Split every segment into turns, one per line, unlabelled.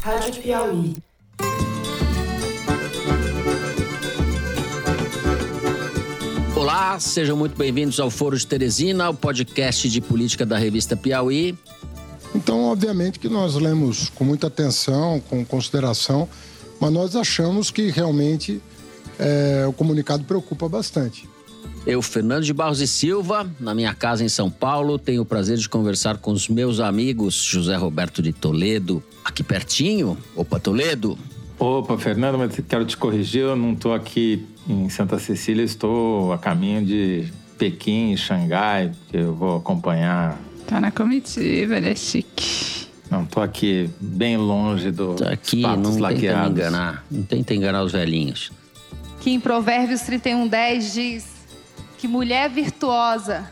Rádio Piauí.
Olá, sejam muito bem-vindos ao Foro de Teresina, o podcast de política da revista Piauí.
Então, obviamente que nós lemos com muita atenção, com consideração, mas nós achamos que realmente é, o comunicado preocupa bastante.
Eu, Fernando de Barros e Silva, na minha casa em São Paulo, tenho o prazer de conversar com os meus amigos José Roberto de Toledo, aqui pertinho. Opa, Toledo.
Opa, Fernando, mas quero te corrigir, eu não estou aqui em Santa Cecília, estou a caminho de Pequim, Xangai, que eu vou acompanhar.
Tá na comitiva, ele é chique.
Não, tô aqui bem longe do
Tá aqui,
patos
não tenta me
laqueados.
enganar. Não tenta enganar os velhinhos.
que em Provérbios 31:10 diz que mulher virtuosa,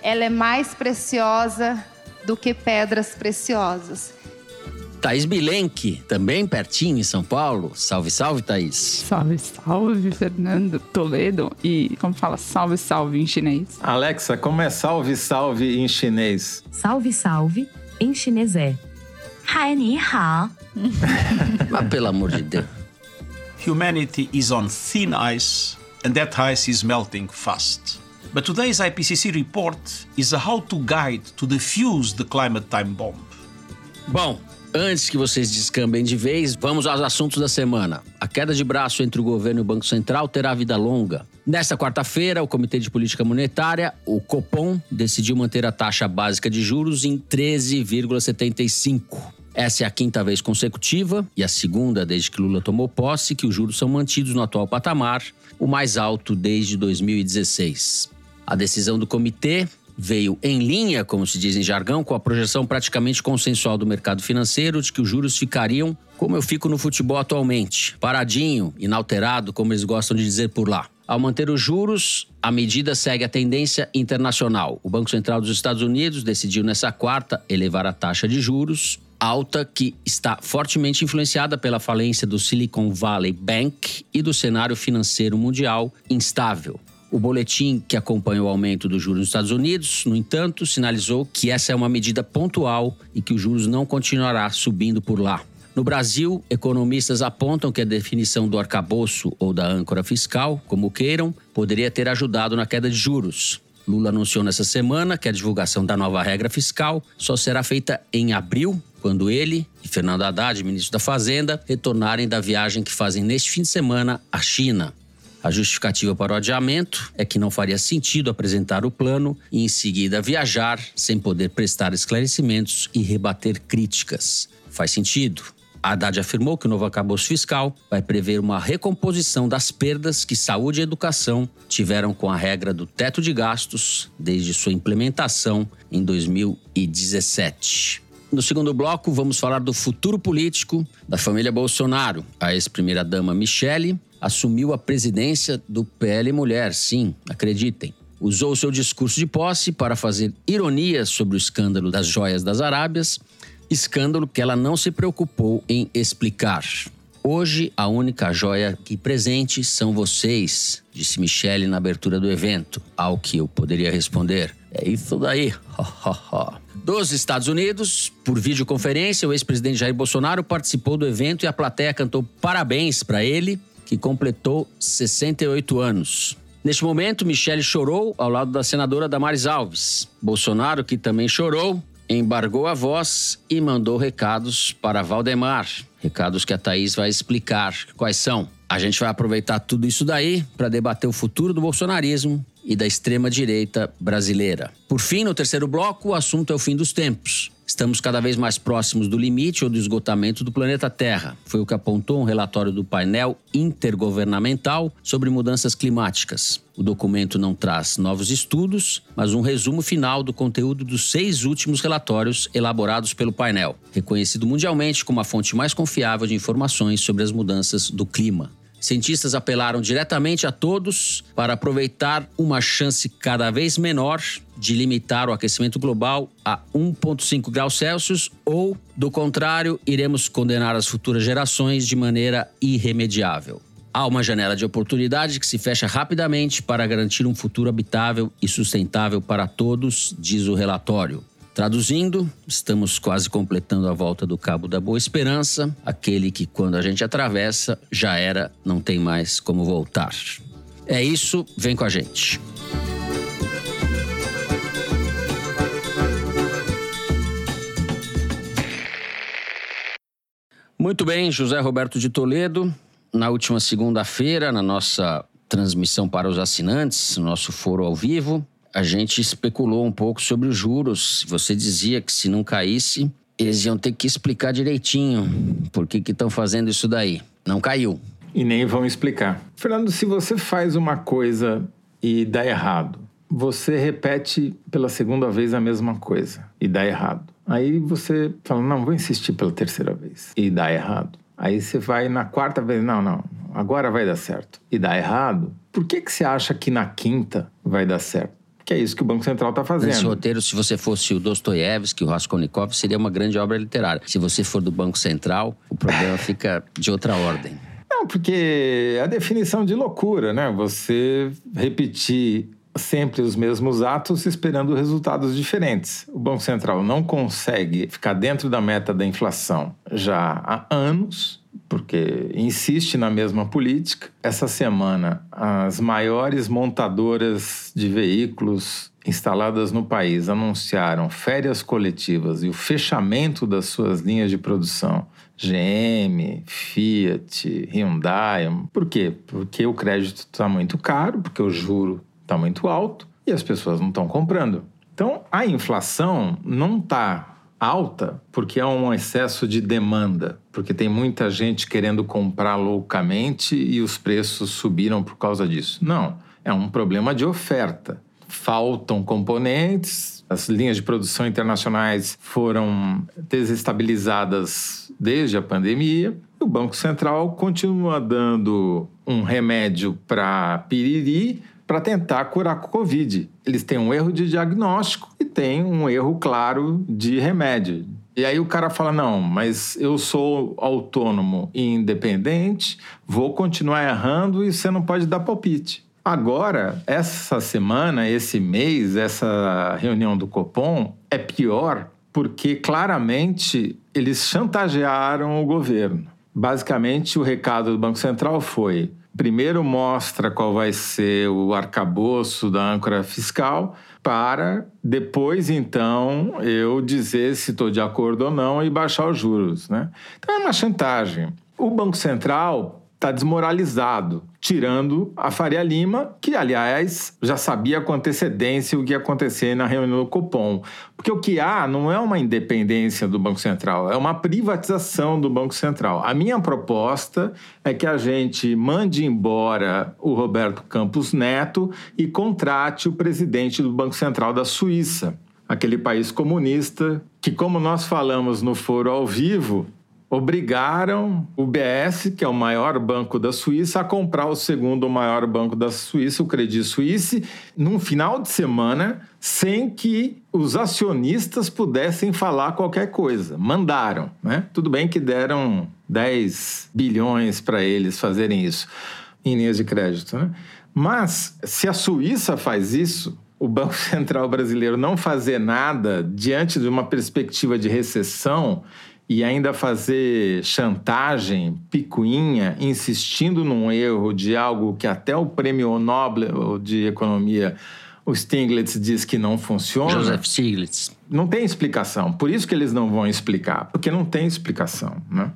ela é mais preciosa do que pedras preciosas.
Thaís Bilenque, também pertinho em São Paulo. Salve, salve, Thaís.
Salve, salve, Fernando Toledo. E como fala salve, salve em chinês?
Alexa, como é salve, salve em chinês?
Salve, salve em chinês é. Hai, ni hao.
Mas pelo amor de Deus.
Humanity is on thin ice and that ice is melting fast. But today's IPCC report is a how to guide to defuse the climate time bomb.
Bom, antes que vocês descambem de vez, vamos aos assuntos da semana. A queda de braço entre o governo e o Banco Central terá vida longa. Nesta quarta-feira, o Comitê de Política Monetária, o Copom, decidiu manter a taxa básica de juros em 13,75. Essa é a quinta vez consecutiva e a segunda desde que Lula tomou posse que os juros são mantidos no atual patamar, o mais alto desde 2016. A decisão do comitê veio em linha, como se diz em jargão, com a projeção praticamente consensual do mercado financeiro de que os juros ficariam como eu fico no futebol atualmente, paradinho, inalterado, como eles gostam de dizer por lá. Ao manter os juros, a medida segue a tendência internacional. O Banco Central dos Estados Unidos decidiu nessa quarta elevar a taxa de juros, alta que está fortemente influenciada pela falência do Silicon Valley Bank e do cenário financeiro mundial instável. O boletim que acompanha o aumento dos juros nos Estados Unidos, no entanto, sinalizou que essa é uma medida pontual e que os juros não continuará subindo por lá. No Brasil, economistas apontam que a definição do arcabouço ou da âncora fiscal, como queiram, poderia ter ajudado na queda de juros. Lula anunciou nessa semana que a divulgação da nova regra fiscal só será feita em abril, quando ele e Fernando Haddad, ministro da Fazenda, retornarem da viagem que fazem neste fim de semana à China. A justificativa para o adiamento é que não faria sentido apresentar o plano e, em seguida, viajar sem poder prestar esclarecimentos e rebater críticas. Faz sentido. Haddad afirmou que o novo arcabouço fiscal vai prever uma recomposição das perdas que saúde e educação tiveram com a regra do teto de gastos desde sua implementação em 2017. No segundo bloco, vamos falar do futuro político da família Bolsonaro. A ex-primeira-dama Michele assumiu a presidência do PL Mulher, sim, acreditem. Usou seu discurso de posse para fazer ironias sobre o escândalo das joias das Arábias, escândalo que ela não se preocupou em explicar. Hoje, a única joia aqui presente são vocês, disse Michele na abertura do evento. Ao que eu poderia responder: é isso daí. Dos Estados Unidos, por videoconferência, o ex-presidente Jair Bolsonaro participou do evento e a plateia cantou parabéns para ele, que completou 68 anos. Neste momento, Michele chorou ao lado da senadora Damares Alves. Bolsonaro, que também chorou, embargou a voz e mandou recados para Valdemar. Recados que a Thaís vai explicar quais são. A gente vai aproveitar tudo isso daí para debater o futuro do bolsonarismo e da extrema-direita brasileira. Por fim, no terceiro bloco, o assunto é o fim dos tempos. Estamos cada vez mais próximos do limite ou do esgotamento do planeta Terra. Foi o que apontou um relatório do painel intergovernamental sobre mudanças climáticas. O documento não traz novos estudos, mas um resumo final do conteúdo dos seis últimos relatórios elaborados pelo painel, reconhecido mundialmente como a fonte mais confiável de informações sobre as mudanças do clima. Cientistas apelaram diretamente a todos para aproveitar uma chance cada vez menor de limitar o aquecimento global a 1,5 graus Celsius ou, do contrário, iremos condenar as futuras gerações de maneira irremediável. Há uma janela de oportunidade que se fecha rapidamente para garantir um futuro habitável e sustentável para todos, diz o relatório. Traduzindo, estamos quase completando a volta do Cabo da Boa Esperança, aquele que quando a gente atravessa já era, não tem mais como voltar. É isso, vem com a gente. Muito bem, José Roberto de Toledo. Na última segunda-feira, na nossa transmissão para os assinantes, nosso foro ao vivo, a gente especulou um pouco sobre os juros. Você dizia que se não caísse, eles iam ter que explicar direitinho por que estão fazendo isso daí. Não caiu.
E nem vão explicar. Fernando, se você faz uma coisa e dá errado, você repete pela segunda vez a mesma coisa e dá errado. Aí você fala, não, vou insistir pela terceira vez e dá errado. Aí você vai na quarta vez, não, não, agora vai dar certo e dá errado. Por que, que você acha que na quinta vai dar certo? Que é isso que o Banco Central está fazendo.
Esse roteiro, se você fosse o Dostoiévski, o Raskolnikov, seria uma grande obra literária. Se você for do Banco Central, o problema fica de outra ordem.
Não, porque é a definição de loucura, né? Você repetir sempre os mesmos atos esperando resultados diferentes. O Banco Central não consegue ficar dentro da meta da inflação já há anos, porque insiste na mesma política. Essa semana, as maiores montadoras de veículos instaladas no país anunciaram férias coletivas e o fechamento das suas linhas de produção. GM, Fiat, Hyundai. Por quê? Porque o crédito está muito caro, porque o juro está muito alto e as pessoas não estão comprando. Então, a inflação não está alta porque há um excesso de demanda, porque tem muita gente querendo comprar loucamente e os preços subiram por causa disso. Não, é um problema de oferta. Faltam componentes, as linhas de produção internacionais foram desestabilizadas desde a pandemia. O Banco Central continua dando um remédio para piriri para tentar curar a Covid. Eles têm um erro de diagnóstico e tem um erro claro de remédio. E aí o cara fala: não, mas eu sou autônomo e independente, vou continuar errando e você não pode dar palpite. Agora, essa semana, esse mês, essa reunião do Copom é pior porque claramente eles chantagearam o governo. Basicamente, o recado do Banco Central foi: primeiro mostra qual vai ser o arcabouço da âncora fiscal, para depois, então, eu dizer se estou de acordo ou não e baixar os juros. Né? Então é uma chantagem. O Banco Central está desmoralizado, tirando a Faria Lima, que, aliás, já sabia com antecedência o que ia acontecer na reunião do Copom. Porque o que há não é uma independência do Banco Central, é uma privatização do Banco Central. A minha proposta é que a gente mande embora o Roberto Campos Neto e contrate o presidente do Banco Central da Suíça aquele país comunista que, como nós falamos no foro ao vivo, obrigaram o BS, que é o maior banco da Suíça, a comprar o segundo maior banco da Suíça, o Credit Suisse, num final de semana, sem que os acionistas pudessem falar qualquer coisa. Mandaram, né? Tudo bem que deram 10 bilhões para eles fazerem isso em linhas de crédito, né? Mas se a Suíça faz isso, o Banco Central brasileiro não fazer nada diante de uma perspectiva de recessão e ainda fazer chantagem, picuinha, insistindo num erro de algo que até o prêmio Nobel de Economia, o Stiglitz, diz que não funciona.
Joseph Stiglitz.
Não tem explicação. Por isso que eles não vão explicar, porque não tem explicação. Né?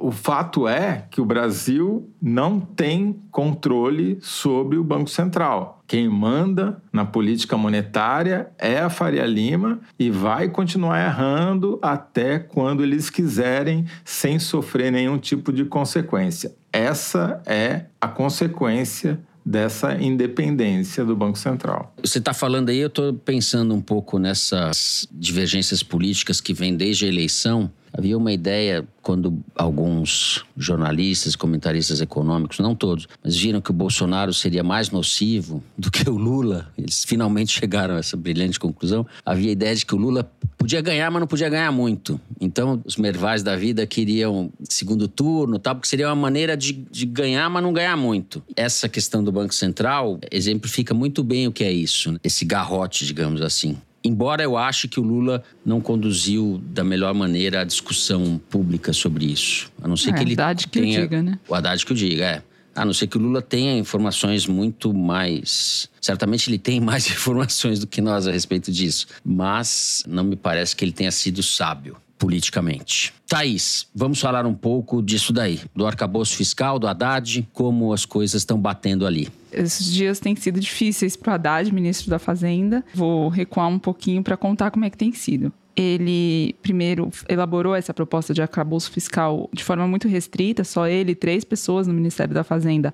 O fato é que o Brasil não tem controle sobre o Banco Central. Quem manda na política monetária é a Faria Lima e vai continuar errando até quando eles quiserem, sem sofrer nenhum tipo de consequência. Essa é a consequência dessa independência do Banco Central.
Você está falando aí, eu estou pensando um pouco nessas divergências políticas que vêm desde a eleição Havia uma ideia quando alguns jornalistas, comentaristas econômicos, não todos, mas viram que o Bolsonaro seria mais nocivo do que o Lula. Eles finalmente chegaram a essa brilhante conclusão. Havia a ideia de que o Lula podia ganhar, mas não podia ganhar muito. Então, os mervais da vida queriam segundo turno, tal, porque seria uma maneira de, de ganhar, mas não ganhar muito. Essa questão do Banco Central exemplifica muito bem o que é isso, esse garrote, digamos assim Embora eu ache que o Lula não conduziu da melhor maneira a discussão pública sobre isso. A não ser
É,
que ele
Haddad que o
tenha...
diga, né?
O Haddad que o diga, é. A não ser que o Lula tenha informações muito mais. Certamente ele tem mais informações do que nós a respeito disso. Mas não me parece que ele tenha sido sábio politicamente. Thaís, vamos falar um pouco disso daí, do arcabouço fiscal, do Haddad, como as coisas estão batendo ali.
Esses dias têm sido difíceis para o Haddad, ministro da Fazenda. Vou recuar um pouquinho para contar como é que tem sido. Ele, primeiro, elaborou essa proposta de arcabouço fiscal de forma muito restrita, só ele e três pessoas no Ministério da Fazenda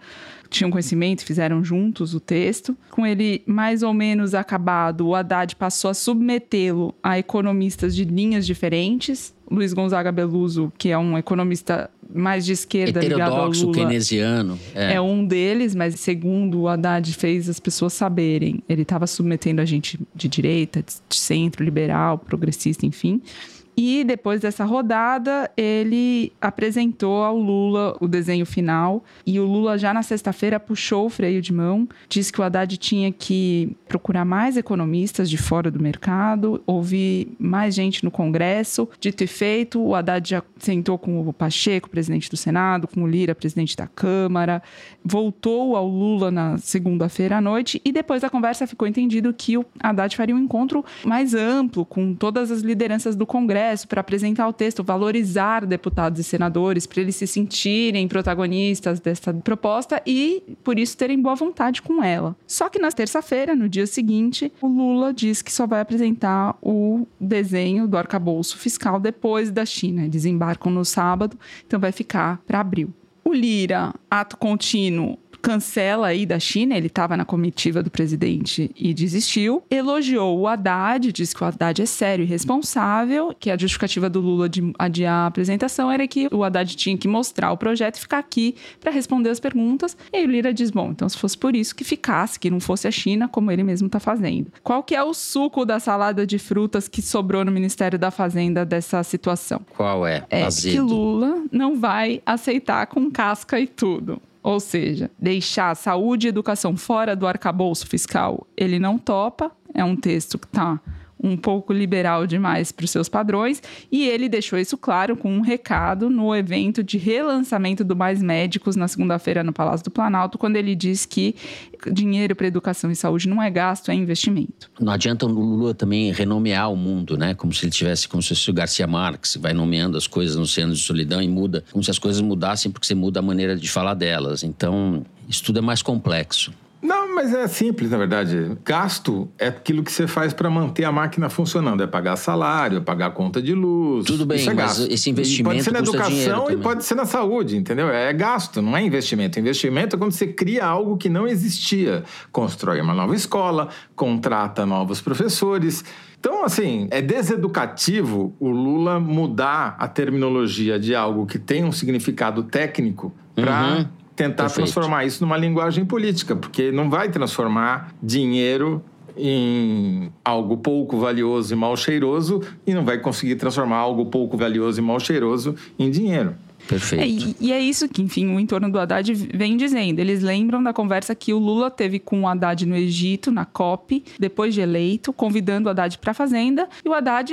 tinham conhecimento, fizeram juntos o texto. Com ele mais ou menos acabado, o Haddad passou a submetê-lo a economistas de linhas diferentes. Luiz Gonzaga Beluso, que é um economista mais de esquerda ligado ao
Heterodoxo,
Lula,
keynesiano. É.
é um deles, mas segundo o Haddad fez as pessoas saberem, ele estava submetendo a gente de direita, de centro, liberal, progressista, enfim. E depois dessa rodada, ele apresentou ao Lula o desenho final. E o Lula, já na sexta-feira, puxou o freio de mão, disse que o Haddad tinha que procurar mais economistas de fora do mercado, ouvir mais gente no Congresso. Dito e feito, o Haddad já sentou com o Pacheco, presidente do Senado, com o Lira, presidente da Câmara, voltou ao Lula na segunda-feira à noite. E depois da conversa ficou entendido que o Haddad faria um encontro mais amplo com todas as lideranças do Congresso para apresentar o texto, valorizar deputados e senadores, para eles se sentirem protagonistas dessa proposta e, por isso, terem boa vontade com ela. Só que na terça-feira, no dia seguinte, o Lula diz que só vai apresentar o desenho do arcabouço fiscal depois da China. Eles embarcam no sábado, então vai ficar para abril. O Lira, ato contínuo, cancela aí da China, ele estava na comitiva do presidente e desistiu. Elogiou o Haddad, disse que o Haddad é sério e responsável, que a justificativa do Lula de adiar a apresentação era que o Haddad tinha que mostrar o projeto e ficar aqui para responder as perguntas. E aí o Lira diz: bom, então se fosse por isso que ficasse, que não fosse a China, como ele mesmo está fazendo. Qual que é o suco da salada de frutas que sobrou no Ministério da Fazenda dessa situação?
Qual é?
É que
Azedo.
Lula não vai aceitar com casca e tudo. Ou seja, deixar saúde e educação fora do arcabouço fiscal, ele não topa. É um texto que está um pouco liberal demais para os seus padrões. E ele deixou isso claro com um recado no evento de relançamento do Mais Médicos na segunda-feira no Palácio do Planalto, quando ele diz que dinheiro para educação e saúde não é gasto, é investimento.
Não adianta o Lula também renomear o mundo, né? Como se ele tivesse, como se fosse o Garcia Marques, vai nomeando as coisas nos cenos de solidão e muda, como se as coisas mudassem porque você muda a maneira de falar delas. Então, isso tudo é mais complexo.
Não, mas é simples, na verdade. Gasto é aquilo que você faz para manter a máquina funcionando. É pagar salário, é pagar conta de luz.
Tudo bem,
é
mas esse
E
investimento
pode ser na educação e pode ser na saúde, entendeu? É gasto, não é investimento. Investimento é quando você cria algo que não existia. Constrói uma nova escola, contrata novos professores. Então, assim, é deseducativo o Lula mudar a terminologia de algo que tem um significado técnico para
Uhum.
Tentar
Perfeito.
transformar isso numa linguagem política, porque não vai transformar dinheiro em algo pouco valioso e mal cheiroso e não vai conseguir transformar algo pouco valioso e mal cheiroso em dinheiro.
Perfeito.
É, e, é isso que, enfim, o entorno do Haddad vem dizendo. Eles lembram da conversa que o Lula teve com o Haddad no Egito, na COP, depois de eleito, convidando o Haddad para a Fazenda. E o Haddad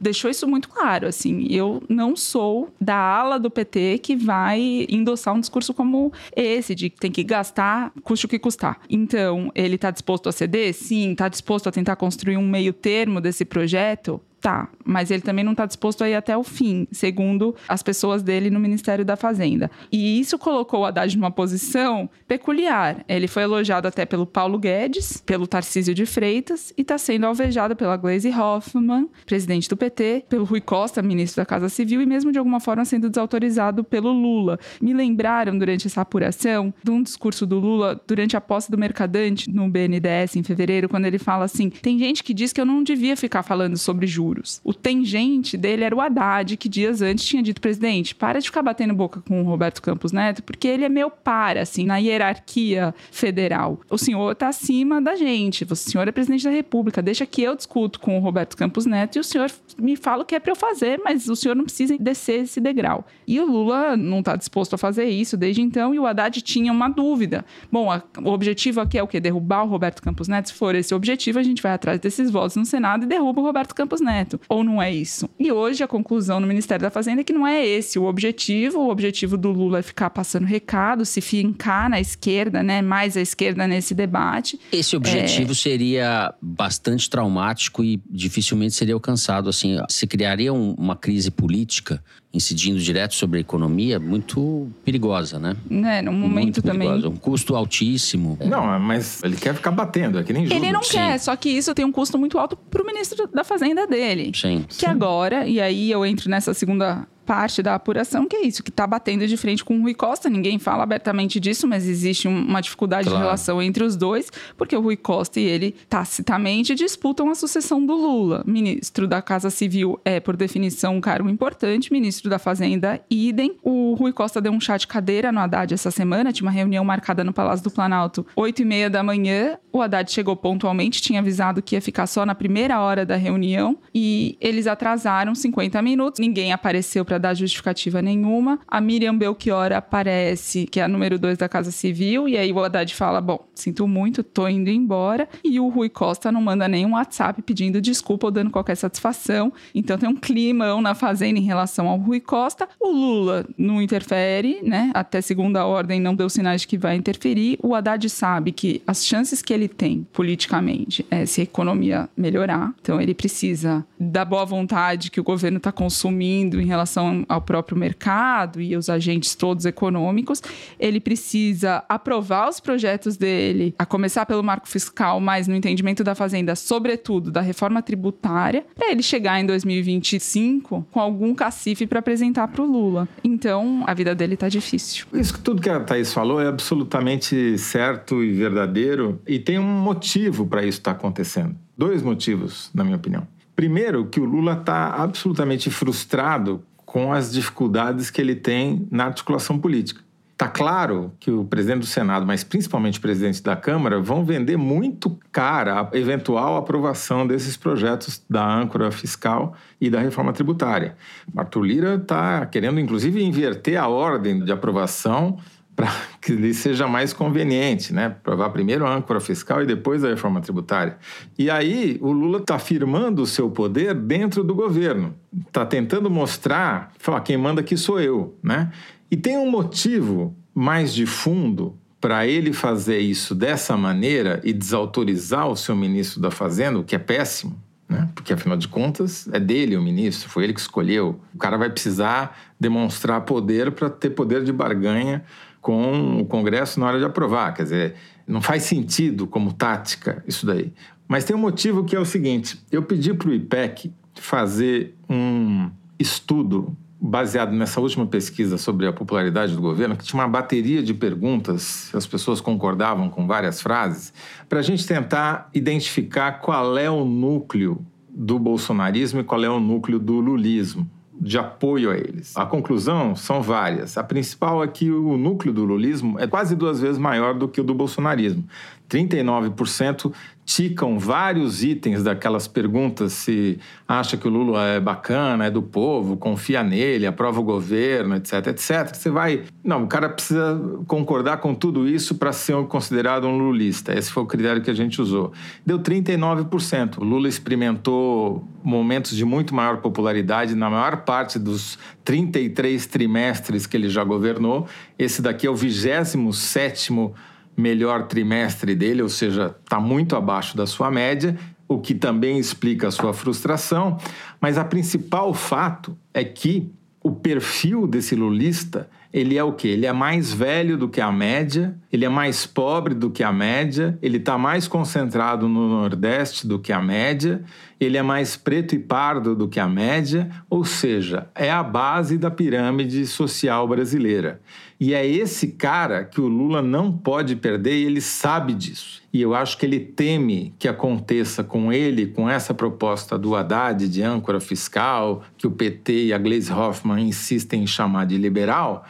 deixou isso muito claro, assim, eu não sou da ala do PT que vai endossar um discurso como esse, de que tem que gastar, custe o que custar. Então, ele está disposto a ceder? Sim. Está disposto a tentar construir um meio termo desse projeto? Tá, mas ele também não está disposto a ir até o fim, segundo as pessoas dele no Ministério da Fazenda. E isso colocou o Haddad numa posição peculiar. Ele foi elogiado até pelo Paulo Guedes, pelo Tarcísio de Freitas e está sendo alvejado pela Gleisi Hoffmann, presidente do PT, pelo Rui Costa, ministro da Casa Civil, e mesmo de alguma forma sendo desautorizado pelo Lula. Me lembraram durante essa apuração de um discurso do Lula durante a posse do Mercadante no BNDES em fevereiro, quando ele fala assim: tem gente que diz que eu não devia ficar falando sobre juros juros. O tangente dele era o Haddad, que dias antes tinha dito, presidente, para de ficar batendo boca com o Roberto Campos Neto, porque ele é meu par, assim, na hierarquia federal. O senhor está acima da gente, o senhor é presidente da República, deixa que eu discuto com o Roberto Campos Neto e o senhor me fala o que é para eu fazer, mas o senhor não precisa descer esse degrau. E o Lula não está disposto a fazer isso desde então, e o Haddad tinha uma dúvida. Bom, a, o objetivo aqui é o quê? Derrubar o Roberto Campos Neto? Se for esse objetivo, a gente vai atrás desses votos no Senado e derruba o Roberto Campos Neto. Ou não é isso? E hoje a conclusão no Ministério da Fazenda é que não é esse o objetivo. O objetivo do Lula é ficar passando recado, se fincar na esquerda, né? Mais à esquerda nesse debate.
Esse objetivo é... seria bastante traumático e dificilmente seria alcançado. Assim, se criaria um, uma crise política incidindo direto sobre a economia, muito perigosa, né?
É, num momento muito também. Perigosa.
Um custo altíssimo.
Não, mas ele quer ficar batendo, é que nem
Ele não Sim. quer, só que isso tem um custo muito alto para o ministro da Fazenda dele.
Sim.
Que Sim. agora, e aí eu entro nessa segunda parte da apuração, que é isso, que está batendo de frente com o Rui Costa. Ninguém fala abertamente disso, mas existe uma dificuldade claro. de relação entre os dois, porque o Rui Costa e ele tacitamente disputam a sucessão do Lula. Ministro da Casa Civil é, por definição, um cargo importante, ministro da Fazenda, idem. O Rui Costa deu um chá de cadeira no Haddad essa semana, tinha uma reunião marcada no Palácio do Planalto, 8 e meia da manhã. O Haddad chegou pontualmente, tinha avisado que ia ficar só na primeira hora da reunião e eles atrasaram 50 minutos. Ninguém apareceu para dar justificativa nenhuma. A Miriam Belchior aparece, que é a número 2 da Casa Civil, e aí o Haddad fala: Bom, sinto muito, tô indo embora. E o Rui Costa não manda nenhum WhatsApp pedindo desculpa ou dando qualquer satisfação. Então tem um climão na Fazenda em relação ao Rui Costa. O Lula não interfere, né? Até segunda ordem não deu sinais de que vai interferir. O Haddad sabe que as chances que ele tem politicamente é se a economia melhorar. Então ele precisa da boa vontade que o governo está consumindo em relação ao próprio mercado e os agentes todos econômicos, ele precisa aprovar os projetos dele, a começar pelo marco fiscal, mas no entendimento da Fazenda, sobretudo da reforma tributária, para ele chegar em 2025 com algum cacife para apresentar para o Lula. Então, a vida dele está difícil.
Isso que tudo que a Thaís falou é absolutamente certo e verdadeiro, e tem um motivo para isso estar tá acontecendo. Dois motivos, na minha opinião. Primeiro, que o Lula está absolutamente frustrado com as dificuldades que ele tem na articulação política. Está claro que o presidente do Senado, mas principalmente o presidente da Câmara, vão vender muito cara a eventual aprovação desses projetos da âncora fiscal e da reforma tributária. Arthur Lira está querendo, inclusive, inverter a ordem de aprovação para que lhe seja mais conveniente, né? Provar primeiro a âncora fiscal e depois a reforma tributária. E aí o Lula está firmando o seu poder dentro do governo, está tentando mostrar, falar quem manda aqui sou eu, né? E tem um motivo mais de fundo para ele fazer isso dessa maneira e desautorizar o seu ministro da Fazenda, o que é péssimo, né? Porque afinal de contas é dele o ministro, foi ele que escolheu. O cara vai precisar demonstrar poder para ter poder de barganha com o Congresso na hora de aprovar. Quer dizer, não faz sentido como tática isso daí. Mas tem um motivo que é o seguinte: eu pedi para o IPEC fazer um estudo baseado nessa última pesquisa sobre a popularidade do governo, que tinha uma bateria de perguntas, as pessoas concordavam com várias frases, para a gente tentar identificar qual é o núcleo do bolsonarismo e qual é o núcleo do lulismo de apoio a eles. A conclusão são várias. A principal é que o núcleo do lulismo é quase duas vezes maior do que o do bolsonarismo. 39% ticam vários itens daquelas perguntas se acha que o Lula é bacana, é do povo, confia nele, aprova o governo, etc, etc. Você vai... Não, o cara precisa concordar com tudo isso para ser considerado um lulista. Esse foi o critério que a gente usou. Deu 39%. O Lula experimentou momentos de muito maior popularidade na maior parte dos 33 trimestres que ele já governou. Esse daqui é o 27 sétimo melhor trimestre dele, ou seja, está muito abaixo da sua média, o que também explica a sua frustração. Mas a principal fato é que o perfil desse lulista ele é o quê? Ele é mais velho do que a média, ele é mais pobre do que a média, ele está mais concentrado no Nordeste do que a média, ele é mais preto e pardo do que a média, ou seja, é a base da pirâmide social brasileira. E é esse cara que o Lula não pode perder e ele sabe disso. e eu acho que ele teme que aconteça com ele, com essa proposta do Haddad de âncora fiscal, que o PT e a Gleisi Hoffmann insistem em chamar de liberal,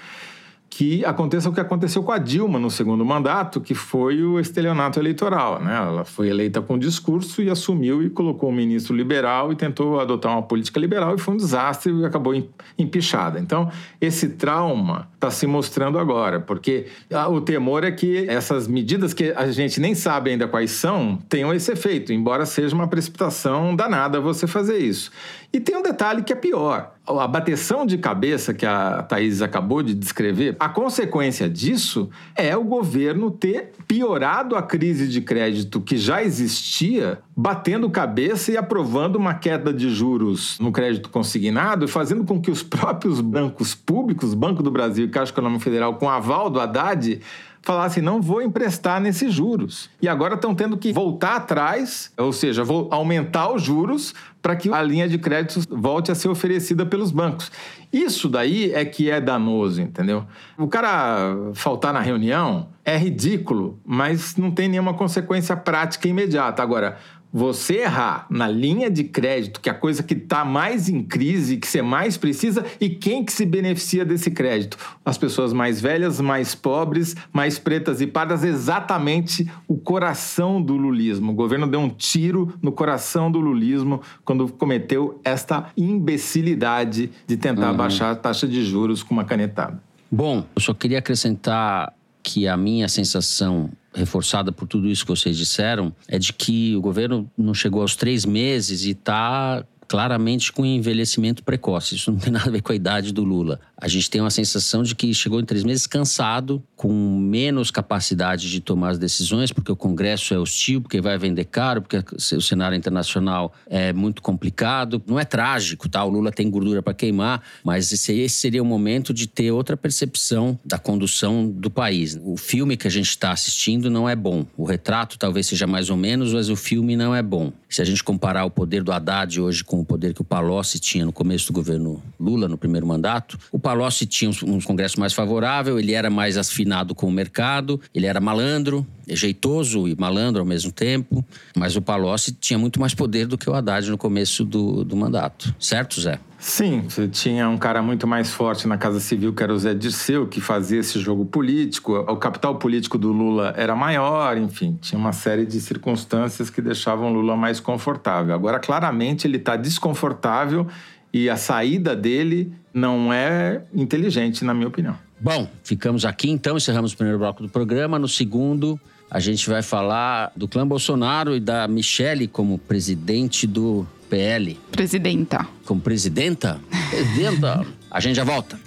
que aconteça o que aconteceu com a Dilma no segundo mandato, que foi o estelionato eleitoral. Né? Ela foi eleita com discurso e assumiu e colocou um ministro liberal e tentou adotar uma política liberal e foi um desastre e acabou empichada. Então, esse trauma está se mostrando agora, porque ah, o temor é que essas medidas que a gente nem sabe ainda quais são tenham esse efeito, embora seja uma precipitação danada você fazer isso. E tem um detalhe que é pior. A bateção de cabeça que a Thaís acabou de descrever, a consequência disso é o governo ter piorado a crise de crédito que já existia, batendo cabeça e aprovando uma queda de juros no crédito consignado, fazendo com que os próprios bancos públicos, Banco do Brasil e Caixa Econômica Federal, com aval do Haddad, falassem não vou emprestar nesses juros. E agora estão tendo que voltar atrás, ou seja, vou aumentar os juros para que a linha de créditos volte a ser oferecida pelos bancos. Isso daí é que é danoso, entendeu? O cara faltar na reunião é ridículo, mas não tem nenhuma consequência prática imediata. Agora, você errar na linha de crédito, que é a coisa que está mais em crise, que você mais precisa, e quem que se beneficia desse crédito? As pessoas mais velhas, mais pobres, mais pretas e pardas, exatamente o coração do lulismo. O governo deu um tiro no coração do lulismo quando cometeu esta imbecilidade de tentar uhum. baixar a taxa de juros com uma canetada.
Bom, eu só queria acrescentar que a minha sensação reforçada por tudo isso que vocês disseram, é de que o governo não chegou aos três meses e está claramente com envelhecimento precoce. Isso não tem nada a ver com a idade do Lula. A gente tem uma sensação de que chegou em três meses cansado, com menos capacidade de tomar as decisões, porque o Congresso é hostil, porque vai vender caro, porque o cenário internacional é muito complicado. Não é trágico, tá? O Lula tem gordura para queimar, mas esse, seria o momento de ter outra percepção da condução do país. O filme que a gente está assistindo não é bom. O retrato talvez seja mais ou menos, mas o filme não é bom. Se a gente comparar o poder do Haddad hoje com o poder que o Palocci tinha no começo do governo Lula, no primeiro mandato, o Palocci tinha um, congresso mais favorável, ele era mais afinado afinado com o mercado, ele era malandro, jeitoso e malandro ao mesmo tempo, mas o Palocci tinha muito mais poder do que o Haddad no começo do, do mandato. Certo, Zé?
Sim, você tinha um cara muito mais forte na Casa Civil, que era o Zé Dirceu, que fazia esse jogo político. O capital político do Lula era maior, enfim, tinha uma série de circunstâncias que deixavam Lula mais confortável. Agora, claramente, ele está desconfortável e a saída dele não é inteligente, na minha opinião.
Bom, ficamos aqui então, encerramos o primeiro bloco do programa. No segundo, a gente vai falar do clã Bolsonaro e da Michele como presidente do PL.
Presidenta.
Como presidenta? Presidenta. a gente já volta.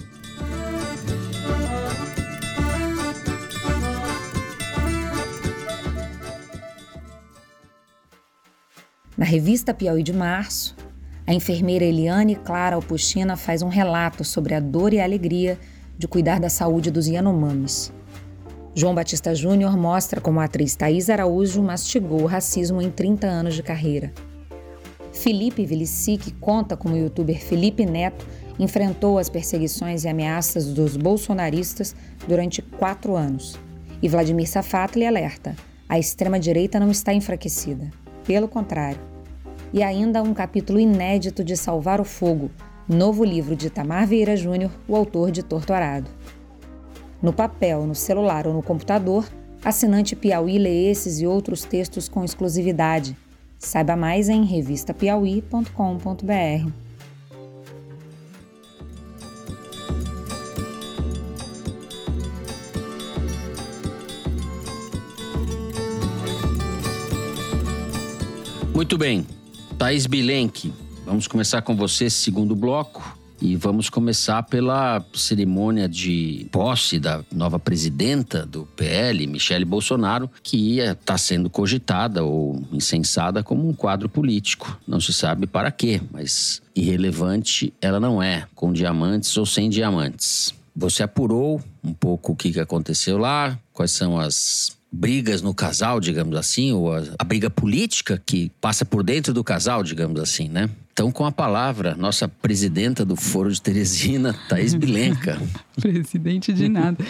Na revista Piauí de março, a enfermeira Eliane Clara Alpuchina faz um relato sobre a dor e a alegria de cuidar da saúde dos Yanomamis. João Batista Júnior mostra como a atriz Thaís Araújo mastigou o racismo em 30 anos de carreira. Felipe Vilicic conta como o youtuber Felipe Neto enfrentou as perseguições e ameaças dos bolsonaristas durante quatro anos. E Vladimir Safatli alerta: a extrema-direita não está enfraquecida. Pelo contrário. E ainda um capítulo inédito de Salvar o Fogo, novo livro de Tamar Vieira Júnior, o autor de Torturado. No papel, no celular ou no computador, assinante Piauí lê esses e outros textos com exclusividade. Saiba mais em revistapiauí.com.br.
Muito bem. Thaís Bilenque, Vamos começar com você segundo bloco. E vamos começar pela cerimônia de posse da nova presidenta do PL, Michele Bolsonaro, que está sendo cogitada ou incensada como um quadro político. Não se sabe para quê, mas irrelevante ela não é, com diamantes ou sem diamantes. Você apurou um pouco o que aconteceu lá, quais são as brigas no casal, digamos assim, ou a, a briga política que passa por dentro do casal, digamos assim, né? Então, com a palavra, nossa presidenta do Foro de Teresina, Thaís Bilenca.
Presidente de nada.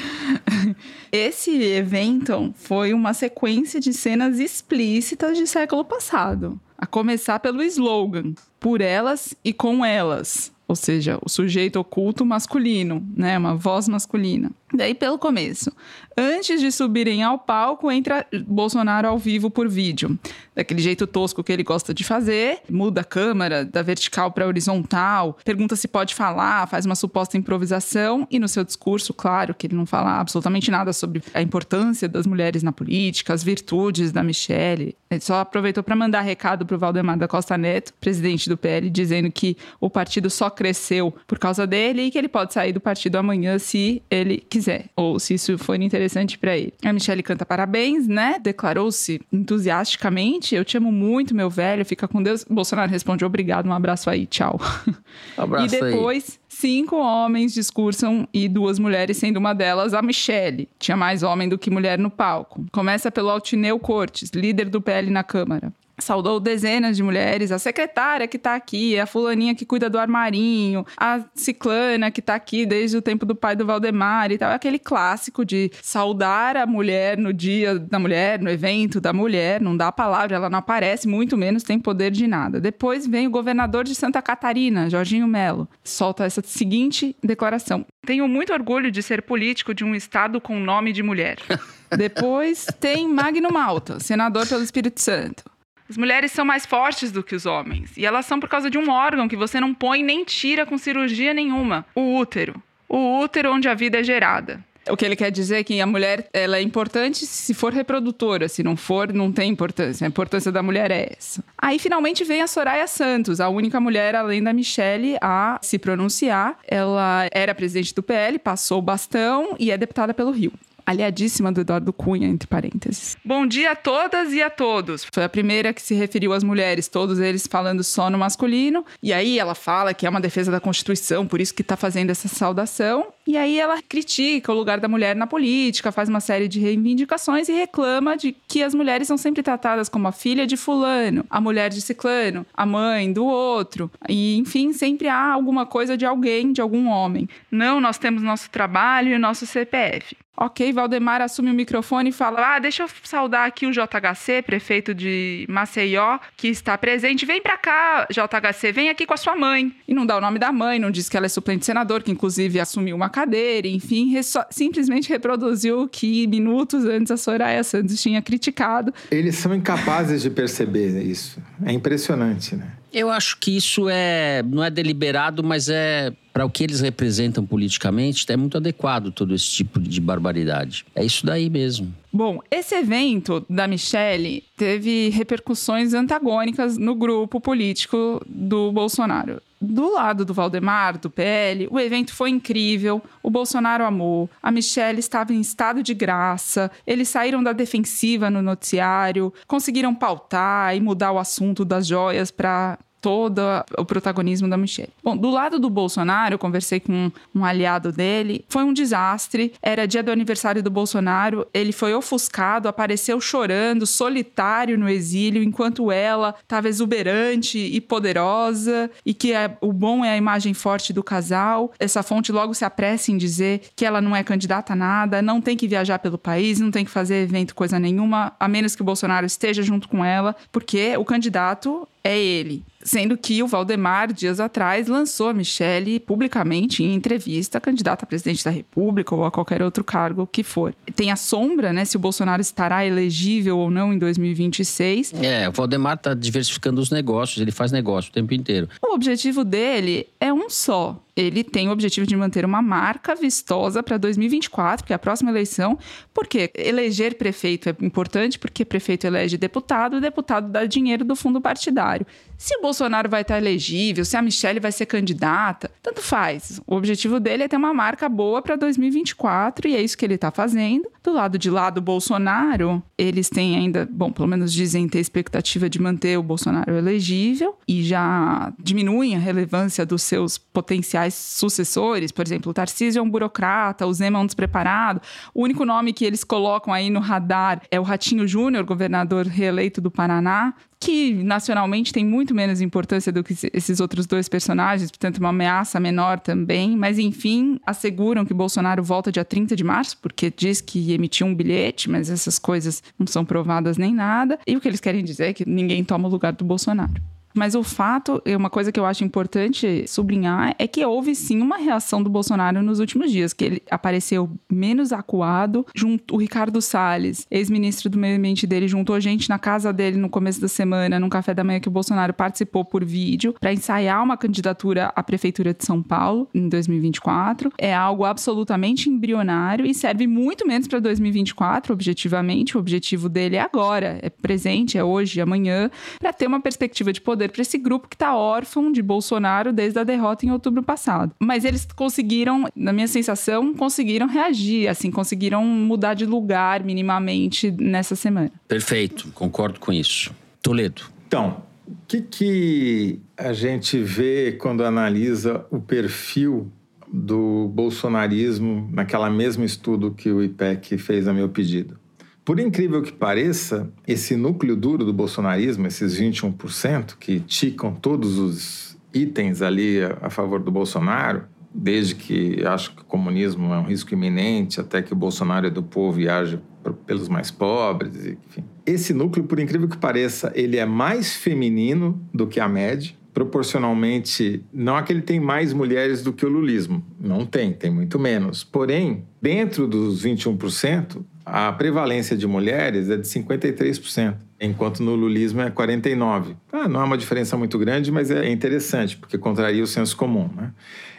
esse evento foi uma sequência de cenas explícitas de século passado. A começar pelo slogan: por elas e com elas. Ou seja, o sujeito oculto masculino, né? Uma voz masculina. Daí, pelo começo. Antes de subirem ao palco, entra Bolsonaro ao vivo por vídeo. Daquele jeito tosco que ele gosta de fazer. Muda a câmera da vertical para horizontal. Pergunta se pode falar, faz uma suposta improvisação. E no seu discurso, claro, que ele não fala absolutamente nada sobre a importância das mulheres na política, as virtudes da Michelle. Ele só aproveitou para mandar recado para o Valdemar da Costa Neto, presidente do PL, dizendo que o partido só cresceu por causa dele e que ele pode sair do partido amanhã se ele quiser, ou se isso for interessante para ele. A Michelle canta parabéns, né? Declarou-se entusiasticamente: Eu te amo muito, meu velho, fica com Deus. Bolsonaro responde: Obrigado, um abraço aí, tchau.
abraço
e depois. Aí. Cinco homens discursam e duas mulheres, sendo uma delas a Michelle. Tinha mais homem do que mulher no palco. Começa pelo Altineu Cortes, líder do PL na Câmara saudou dezenas de mulheres, a secretária que tá aqui, a fulaninha que cuida do armarinho, a ciclana que tá aqui desde o tempo do pai do Valdemar e tal. É aquele clássico de saudar a mulher no dia da mulher, no evento da mulher, não dá a palavra, ela não aparece, muito menos tem poder de nada. Depois vem o governador de Santa Catarina, Jorginho Melo, solta essa seguinte declaração: Tenho muito orgulho de ser político de um estado com nome de mulher. Depois tem Magno Malta, senador pelo Espírito Santo. As mulheres são mais fortes do que os homens. E elas são por causa de um órgão que você não põe nem tira com cirurgia nenhuma: o útero. O útero onde a vida é gerada. O que ele quer dizer é que a mulher ela é importante se for reprodutora, se não for, não tem importância. A importância da mulher é essa. Aí finalmente vem a Soraya Santos, a única mulher além da Michelle a se pronunciar. Ela era presidente do PL, passou o bastão e é deputada pelo Rio aliadíssima do Eduardo Cunha, entre parênteses. Bom dia a todas e a todos. Foi a primeira que se referiu às mulheres, todos eles falando só no masculino. E aí ela fala que é uma defesa da Constituição, por isso que está fazendo essa saudação. E aí ela critica o lugar da mulher na política, faz uma série de reivindicações e reclama de que as mulheres são sempre tratadas como a filha de fulano, a mulher de ciclano, a mãe do outro. E, enfim, sempre há alguma coisa de alguém, de algum homem. Não, nós temos nosso trabalho e nosso CPF. Ok, Valdemar assume o microfone e fala: Ah, deixa eu saudar aqui o JHC, prefeito de Maceió, que está presente. Vem para cá, JHC, vem aqui com a sua mãe. E não dá o nome da mãe, não diz que ela é suplente senador, que inclusive assumiu uma cadeira, enfim, simplesmente reproduziu o que minutos antes a Soraya Santos tinha criticado.
Eles são incapazes de perceber isso. É impressionante, né?
Eu acho que isso é não é deliberado, mas é para o que eles representam politicamente, é muito adequado todo esse tipo de barbaridade. É isso daí mesmo.
Bom, esse evento da Michelle teve repercussões antagônicas no grupo político do Bolsonaro. Do lado do Valdemar, do PL, o evento foi incrível, o Bolsonaro amou, a Michelle estava em estado de graça, eles saíram da defensiva no noticiário, conseguiram pautar e mudar o assunto das joias para todo o protagonismo da Michelle. Bom, do lado do Bolsonaro, eu conversei com um aliado dele, foi um desastre. Era dia do aniversário do Bolsonaro, ele foi ofuscado, apareceu chorando, solitário no exílio, enquanto ela estava exuberante e poderosa, e que é, o bom é a imagem forte do casal. Essa fonte logo se apressa em dizer que ela não é candidata a nada, não tem que viajar pelo país, não tem que fazer evento coisa nenhuma, a menos que o Bolsonaro esteja junto com ela, porque o candidato é ele. Sendo que o Valdemar, dias atrás, lançou a Michelle publicamente em entrevista, candidata a presidente da República ou a qualquer outro cargo que for. Tem a sombra, né, se o Bolsonaro estará elegível ou não em 2026.
É, o Valdemar está diversificando os negócios, ele faz negócio o tempo inteiro.
O objetivo dele é um só, ele tem o objetivo de manter uma marca vistosa para 2024, que é a próxima eleição. Porque eleger prefeito é importante, porque prefeito elege deputado, e deputado dá dinheiro do fundo partidário. Se o Bolsonaro vai estar elegível, se a Michelle vai ser candidata, tanto faz. O objetivo dele é ter uma marca boa para 2024 e é isso que ele está fazendo. Do lado de lá do Bolsonaro, eles têm ainda, bom, pelo menos dizem ter expectativa de manter o Bolsonaro elegível e já diminuem a relevância dos seus potenciais sucessores. Por exemplo, o Tarcísio é um burocrata, o Zema é um despreparado. O único nome que eles colocam aí no radar é o Ratinho Júnior, governador reeleito do Paraná, que nacionalmente tem muito menos importância do que esses outros dois personagens, portanto, uma ameaça menor também. Mas, enfim, asseguram que Bolsonaro volta dia 30 de março, porque diz que emitiu um bilhete, mas essas coisas não são provadas nem nada. E o que eles querem dizer é que ninguém toma o lugar do Bolsonaro. Mas o fato, uma coisa que eu acho importante sublinhar, é que houve sim uma reação do Bolsonaro nos últimos dias, que ele apareceu menos acuado. Junto, o Ricardo Salles, ex-ministro do meio ambiente dele, juntou gente na casa dele no começo da semana, num café da manhã que o Bolsonaro participou por vídeo, para ensaiar uma candidatura à prefeitura de São Paulo em 2024. É algo absolutamente embrionário e serve muito menos para 2024, objetivamente. O objetivo dele é agora, é presente, é hoje, é amanhã, para ter uma perspectiva de poder poder para esse grupo que está órfão de Bolsonaro desde a derrota em outubro passado. Mas eles conseguiram, na minha sensação, conseguiram reagir, assim, conseguiram mudar de lugar minimamente nessa semana.
Perfeito, concordo com isso. Toledo.
Então, o que, que a gente vê quando analisa o perfil do bolsonarismo naquela mesmo estudo que o IPEC fez a meu pedido? Por incrível que pareça, esse núcleo duro do bolsonarismo, esses 21%, que ticam todos os itens ali a, favor do Bolsonaro, desde que acho que o comunismo é um risco iminente, até que o Bolsonaro é do povo e age pelos mais pobres, enfim. Esse núcleo, por incrível que pareça, ele é mais feminino do que a média, proporcionalmente, não é que ele tem mais mulheres do que o lulismo, não tem, tem muito menos. Porém, dentro dos 21%, a prevalência de mulheres é de 53%, enquanto no lulismo é 49%. Ah, não é uma diferença muito grande, mas é interessante, porque contraria o senso comum. Né?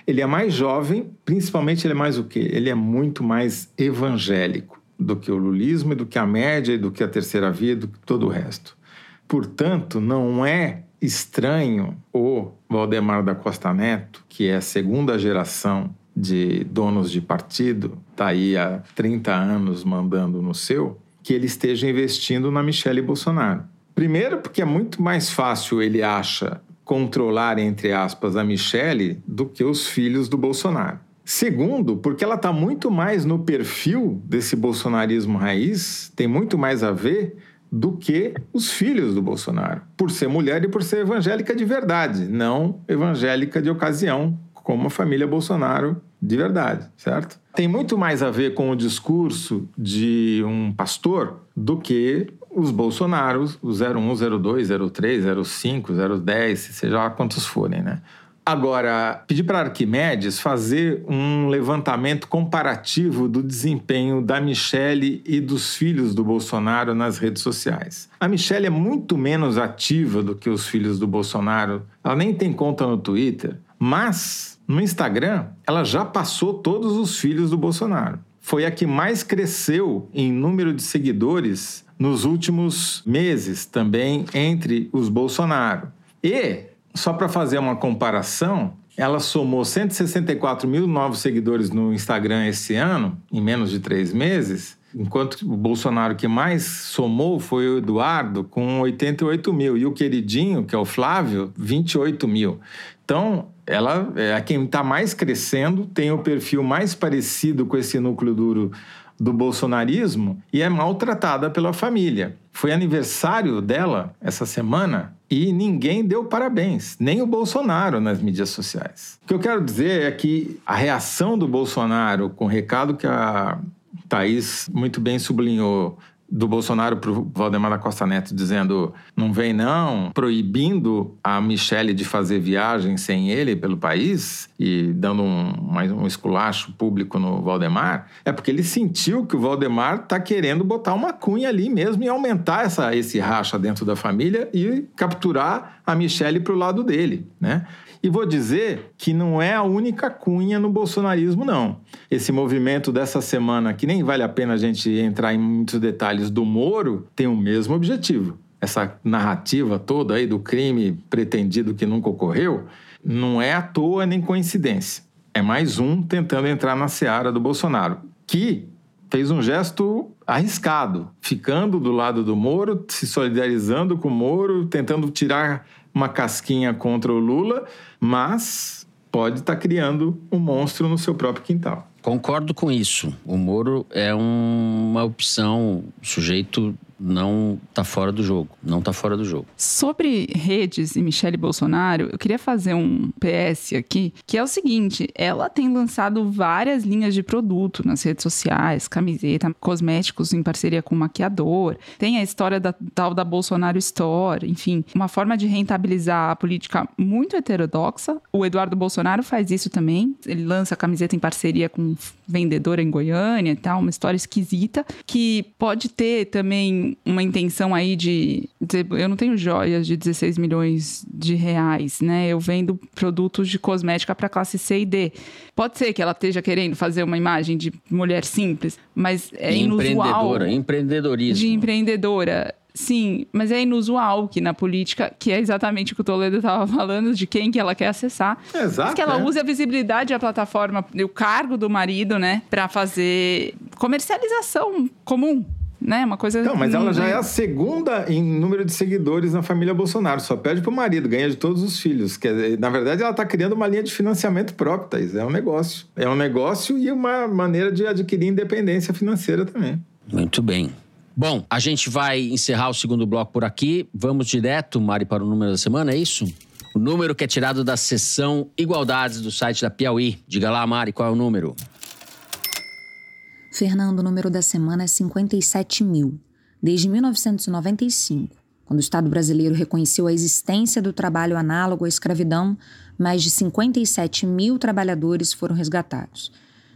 Ele é mais jovem, principalmente ele é mais o quê? Ele é muito mais evangélico do que o lulismo, e do que a média, e do que a terceira via, e do que todo o resto. Portanto, não é estranho o Valdemar da Costa Neto, que é a segunda geração de donos de partido, está aí há 30 anos mandando no seu, que ele esteja investindo na Michelle Bolsonaro. Primeiro, porque é muito mais fácil, ele acha, controlar, entre aspas, a Michelle do que os filhos do Bolsonaro. Segundo, porque ela está muito mais no perfil desse bolsonarismo raiz, tem muito mais a ver do que os filhos do Bolsonaro, por ser mulher e por ser evangélica de verdade, não evangélica de ocasião, como a família Bolsonaro de verdade, certo? Tem muito mais a ver com o discurso de um pastor do que os Bolsonaros, o 01, 02, 03, 05, 010, seja lá quantos forem, né? Agora, pedir para Arquimedes fazer um levantamento comparativo do desempenho da Michelle e dos filhos do Bolsonaro nas redes sociais. A Michelle é muito menos ativa do que os filhos do Bolsonaro. Ela nem tem conta no Twitter, mas no Instagram, ela já passou todos os filhos do Bolsonaro. Foi a que mais cresceu em número de seguidores nos últimos meses, também entre os Bolsonaro. E, só para fazer uma comparação, ela somou 164 mil novos seguidores no Instagram esse ano, em menos de três meses, enquanto o Bolsonaro que mais somou foi o Eduardo, com 88 mil, e o queridinho, que é o Flávio, 28 mil. Então, ela é quem está mais crescendo, tem o perfil mais parecido com esse núcleo duro do bolsonarismo e é maltratada pela família. Foi aniversário dela essa semana e ninguém deu parabéns, nem o Bolsonaro nas mídias sociais. O que eu quero dizer é que a reação do Bolsonaro com o recado que a Thaís muito bem sublinhou do Bolsonaro para o Valdemar da Costa Neto dizendo não vem não, proibindo a Michelle de fazer viagem sem ele pelo país e dando um, mais um esculacho público no Valdemar, é porque ele sentiu que o Valdemar está querendo botar uma cunha ali mesmo e aumentar essa, esse racha dentro da família e capturar a Michelle para o lado dele, né? E vou dizer que não é a única cunha no bolsonarismo, não. Esse movimento dessa semana, que nem vale a pena a gente entrar em muitos detalhes do Moro, tem o mesmo objetivo. Essa narrativa toda aí do crime pretendido que nunca ocorreu, não é à toa nem coincidência. É mais um tentando entrar na seara do Bolsonaro, que fez um gesto arriscado, ficando do lado do Moro, se solidarizando com o Moro, tentando tirar uma casquinha contra o Lula, mas pode estar tá criando um monstro no seu próprio quintal.
Concordo com isso. O Moro é um, uma opção, sujeito não tá fora do jogo. Não tá fora do jogo.
Sobre redes e Michele Bolsonaro, eu queria fazer um PS aqui, que é o seguinte: ela tem lançado várias linhas de produto nas redes sociais, camiseta, cosméticos em parceria com maquiador. Tem a história da tal da Bolsonaro Store, enfim, uma forma de rentabilizar a política muito heterodoxa. O Eduardo Bolsonaro faz isso também. Ele lança camiseta em parceria com vendedora em Goiânia e tal, uma história esquisita, que pode ter também uma intenção aí de dizer, eu não tenho joias de 16 milhões de reais, né? Eu vendo produtos de cosmética para classe C e D. Pode ser que ela esteja querendo fazer uma imagem de mulher simples, mas é inusual.
Empreendedora, empreendedorismo.
De empreendedora. Sim, mas é inusual que na política, que é exatamente o que o Toledo estava falando, de quem que ela quer acessar.
Exato.
que ela
é.
use a visibilidade da plataforma, o cargo do marido, né, para fazer comercialização comum. Né? Uma coisa.
Não, mas ela já é
Hum,
a segunda em número de seguidores na família Bolsonaro. Só pede pro marido, ganha de todos os filhos. Quer dizer, na verdade, ela está criando uma linha de financiamento próprio, Thaís. É um negócio. É um negócio e uma maneira de adquirir independência financeira também.
Muito bem. Bom, a gente vai encerrar o segundo bloco por aqui. Vamos direto, Mari, para o número da semana, é isso? O número que é tirado da seção Igualdades do site da Piauí. Diga lá, Mari, qual é o número?
Fernando, o número da semana é 57 mil. Desde 1995, quando o Estado brasileiro reconheceu a existência do trabalho análogo à escravidão, mais de 57 mil trabalhadores foram resgatados.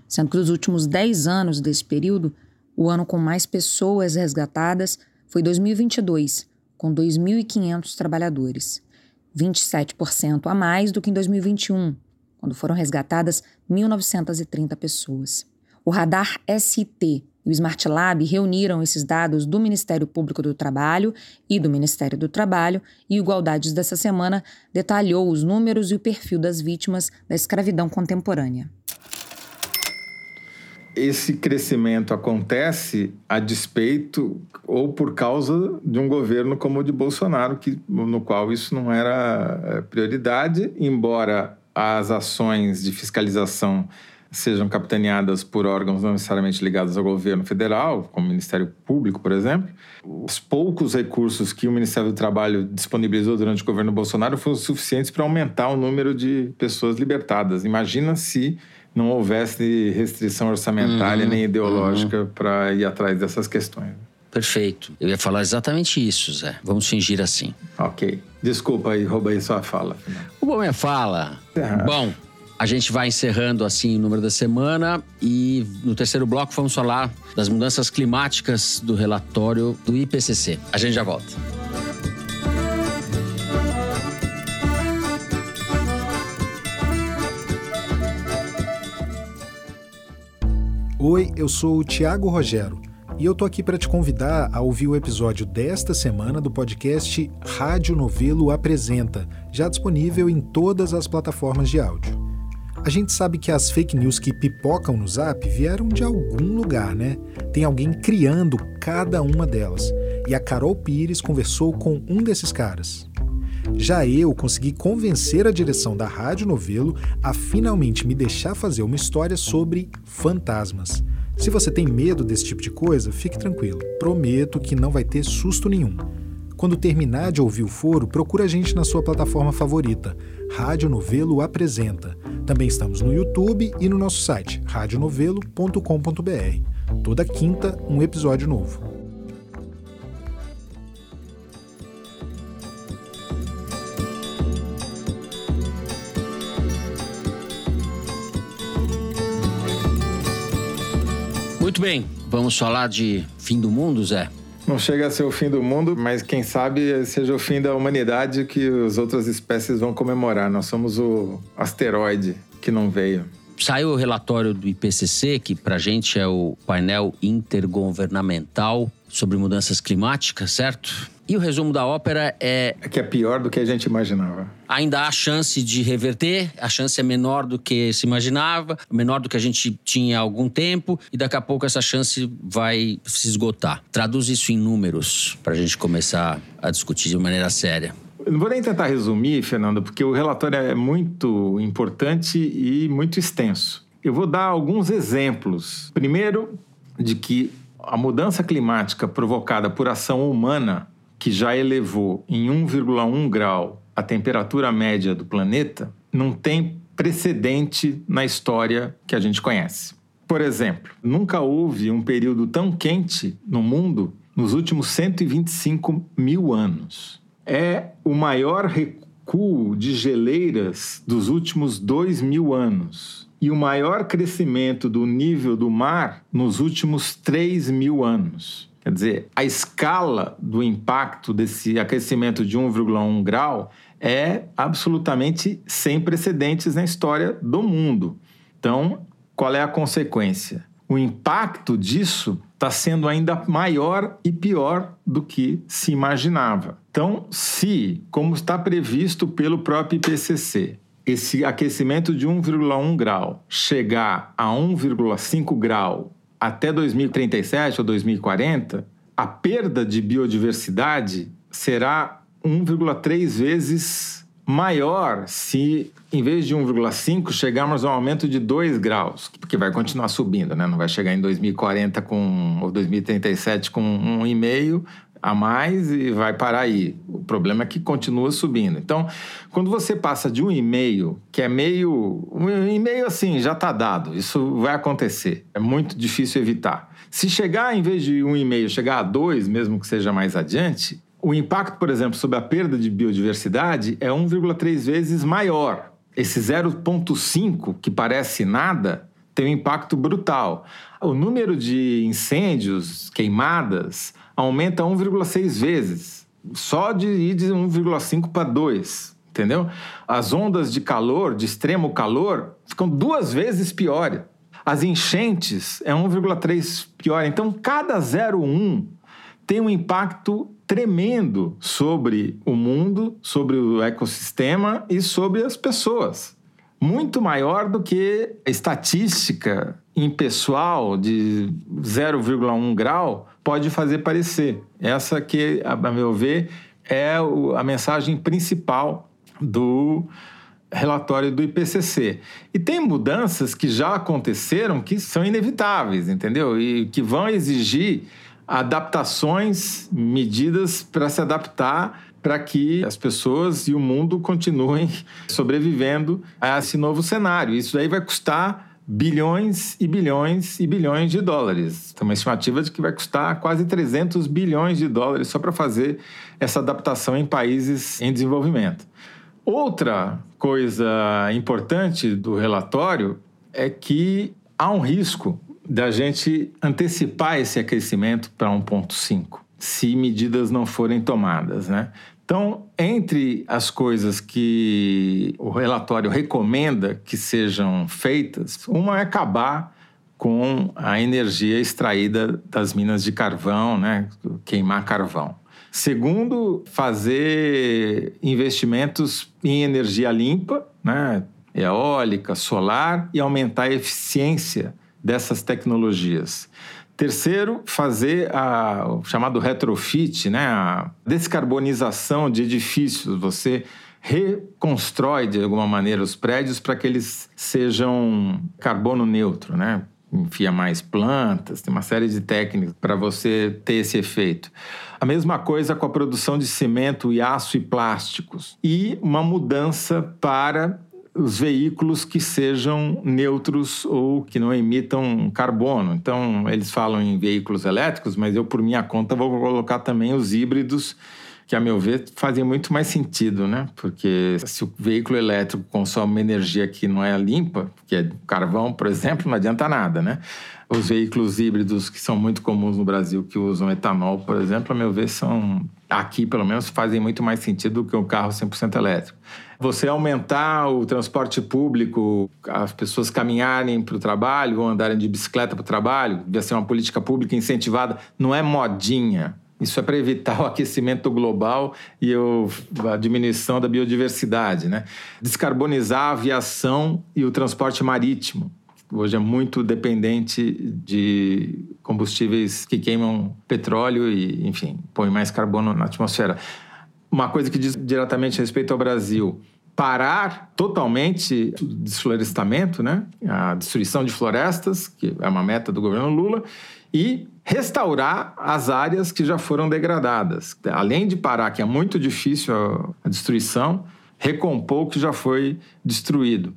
Sendo que nos últimos 10 anos desse período, o ano com mais pessoas resgatadas foi 2022, com 2.500 trabalhadores. 27% a mais do que em 2021, quando foram resgatadas 1.930 pessoas. O radar SIT e o Smart Lab reuniram esses dados do Ministério Público do Trabalho e do Ministério do Trabalho e Igualdades dessa semana detalhou os números e o perfil das vítimas da escravidão contemporânea.
Esse crescimento acontece a despeito ou por causa de um governo como o de Bolsonaro, que, no qual isso não era eh, prioridade, embora as ações de fiscalização sejam capitaneadas por órgãos não necessariamente ligados ao governo federal, como o Ministério Público, por exemplo. Os poucos recursos que o Ministério do Trabalho disponibilizou durante o governo Bolsonaro foram suficientes para aumentar o número de pessoas libertadas. Imagina se não houvesse restrição orçamentária
Uhum,
nem ideológica para ir atrás dessas questões.
Perfeito. Eu ia falar exatamente isso, Zé. Vamos fingir assim.
Ok. Desculpa aí, roubei sua fala.
O Bom é Fala.
Ah.
Bom, a gente vai encerrando assim o número da semana e no terceiro bloco vamos falar das mudanças climáticas do relatório do IPCC. A gente já volta.
Oi, eu sou o Tiago Rogero e eu tô aqui para te convidar a ouvir o episódio desta semana do podcast Rádio Novelo Apresenta, já disponível em todas as plataformas de áudio. A gente sabe que as fake news que pipocam no Zap vieram de algum lugar, né? Tem alguém criando cada uma delas. E a Carol Pires conversou com um desses caras. Já eu consegui convencer a direção da Rádio Novelo a finalmente me deixar fazer uma história sobre fantasmas. Se você tem medo desse tipo de coisa, fique tranquilo. Prometo que não vai ter susto nenhum. Quando terminar de ouvir o foro, procura a gente na sua plataforma favorita. Rádio Novelo apresenta. Também estamos no YouTube e no nosso site radionovelo.com.br. Toda quinta, um episódio novo.
Muito bem, vamos falar de fim do mundo, Zé?
Não chega a ser o fim do mundo, mas quem sabe seja o fim da humanidade que as outras espécies vão comemorar. Nós somos o asteroide que não veio.
Saiu o relatório do IPCC, que pra gente é o painel intergovernamental sobre mudanças climáticas, certo? E o resumo da ópera é
É que é pior do que a gente imaginava.
ainda há chance de reverter, a chance é menor do que se imaginava, menor do que a gente tinha há algum tempo, e daqui a pouco essa chance vai se esgotar. Traduz isso em números para a gente começar a discutir de maneira séria.
Eu não vou nem tentar resumir, Fernando, porque o relatório é muito importante e muito extenso. Eu vou dar alguns exemplos. Primeiro, de que A mudança climática provocada por ação humana, que já elevou em 1,1 grau a temperatura média do planeta, não tem precedente na história que a gente conhece. Por exemplo, nunca houve um período tão quente no mundo nos últimos 125 mil anos. É o maior recuo de geleiras dos últimos dois mil anos e o maior crescimento do nível do mar nos últimos 3 mil anos. Quer dizer, a escala do impacto desse aquecimento de 1,1 grau é absolutamente sem precedentes na história do mundo. Então, qual é a consequência? O impacto disso está sendo ainda maior e pior do que se imaginava. Então, se, como está previsto pelo próprio IPCC, esse aquecimento de 1,1 grau chegar a 1,5 grau até 2037 ou 2040, a perda de biodiversidade será 1,3 vezes maior se, em vez de 1,5, chegarmos a um aumento de 2 graus, porque vai continuar subindo, né? Não vai chegar em 2040 com, ou 2037 com 1,5, a mais e vai parar aí. O problema é que continua subindo. Então, quando você passa de um e-mail, que é meio. Um e-mail assim, já está dado, isso vai acontecer. É muito difícil evitar. Se chegar, em vez de um e-mail, chegar a dois, mesmo que seja mais adiante, o impacto, por exemplo, sobre a perda de biodiversidade é 1,3 vezes maior. Esse 0,5, que parece nada, tem um impacto brutal. O número de incêndios, queimadas, aumenta 1,6 vezes. Só de ir de 1,5 para 2, entendeu? As ondas de calor, de extremo calor, ficam duas vezes piores. As enchentes é 1,3 pior. Então, cada 0,1 tem um impacto tremendo sobre o mundo, sobre o ecossistema e sobre as pessoas. Muito maior do que a estatística impessoal de 0,1 grau pode fazer parecer. Essa que, a meu ver, é a mensagem principal do relatório do IPCC. E tem mudanças que já aconteceram que são inevitáveis, entendeu? E que vão exigir adaptações, medidas para se adaptar para que as pessoas e o mundo continuem sobrevivendo a esse novo cenário. Isso daí vai custar bilhões e bilhões e bilhões de dólares. Tem uma estimativa de que vai custar quase 300 bilhões de dólares só para fazer essa adaptação em países em desenvolvimento. Outra coisa importante do relatório é que há um risco da gente antecipar esse aquecimento para 1,5 se medidas não forem tomadas, né? Então, entre as coisas que o relatório recomenda que sejam feitas, uma é acabar com a energia extraída das minas de carvão, né? queimar carvão. Segundo, fazer investimentos em energia limpa, né? eólica, solar, e aumentar a eficiência dessas tecnologias. Terceiro, fazer a, o chamado retrofit, né? a descarbonização de edifícios. Você reconstrói de alguma maneira os prédios para que eles sejam carbono neutro, né? Enfia mais plantas, tem uma série de técnicas para você ter esse efeito. A mesma coisa com a produção de cimento e aço e plásticos. E uma mudança para veículos que sejam neutros ou que não emitam carbono. Então, eles falam em veículos elétricos, mas eu, por minha conta, vou colocar também os híbridos, que, a meu ver, fazem muito mais sentido, né? Porque se o veículo elétrico consome uma energia que não é limpa, que é carvão, por exemplo, não adianta nada, né? Os veículos híbridos que são muito comuns no Brasil, que usam etanol, por exemplo, a meu ver, são aqui, pelo menos, fazem muito mais sentido do que um carro 100% elétrico. Você aumentar o transporte público, as pessoas caminharem para o trabalho ou andarem de bicicleta para o trabalho, devia ser uma política pública incentivada, não é modinha. Isso é para evitar o aquecimento global e a diminuição da biodiversidade. Né? Descarbonizar a aviação e o transporte marítimo hoje é muito dependente de combustíveis que queimam petróleo e, enfim, põem mais carbono na atmosfera. Uma coisa que diz diretamente respeito ao Brasil. parar totalmente o desflorestamento, né? a destruição de florestas, que é uma meta do governo Lula, e restaurar as áreas que já foram degradadas. Além de parar, que é muito difícil a destruição, recompor o que já foi destruído.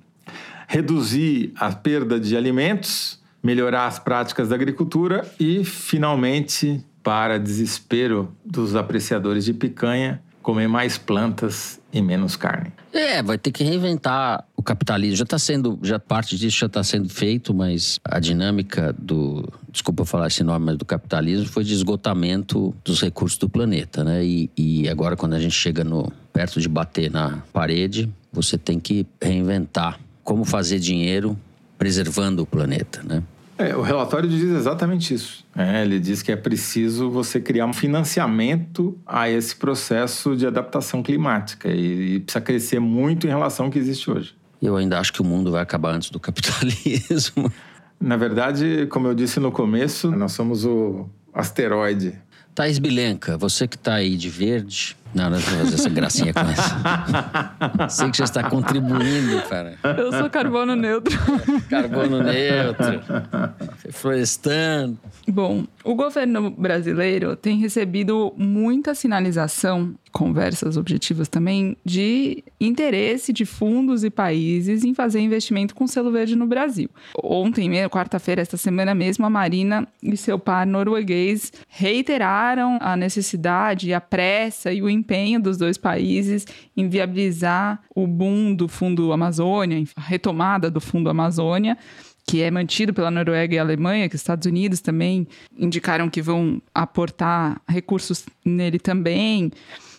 Reduzir a perda de alimentos, melhorar as práticas da agricultura e, finalmente, para desespero dos apreciadores de picanha, comer mais plantas e menos carne.
É, vai ter que reinventar o capitalismo. Já está sendo, já parte disso já está sendo feito, mas a dinâmica do, desculpa falar esse nome, mas do capitalismo foi de esgotamento dos recursos do planeta, né? E, e agora quando a gente chega no perto de bater na parede, você tem que reinventar como fazer dinheiro preservando o planeta, né?
É, o relatório diz exatamente isso. É, ele diz que é preciso você criar um financiamento a esse processo de adaptação climática e, e precisa crescer muito em relação ao que existe hoje.
Eu ainda acho que o mundo vai acabar antes do capitalismo.
Na verdade, como eu disse no começo, nós somos o asteroide.
Thaís Bilenca, você que está aí de verde, não, não vou fazer essa gracinha com essa. Sei que já está contribuindo, cara.
Eu sou carbono neutro.
Carbono neutro. Florestando.
Bom, o governo brasileiro tem recebido muita sinalização, conversas objetivas também, de interesse de fundos e países em fazer investimento com selo verde no Brasil. Ontem, quarta-feira, esta semana mesmo, a Marina e seu par norueguês reiteraram a necessidade, a pressa e o empenho dos dois países em viabilizar o boom do Fundo Amazônia, a retomada do Fundo Amazônia que é mantido pela Noruega e Alemanha, que os Estados Unidos também indicaram que vão aportar recursos nele também.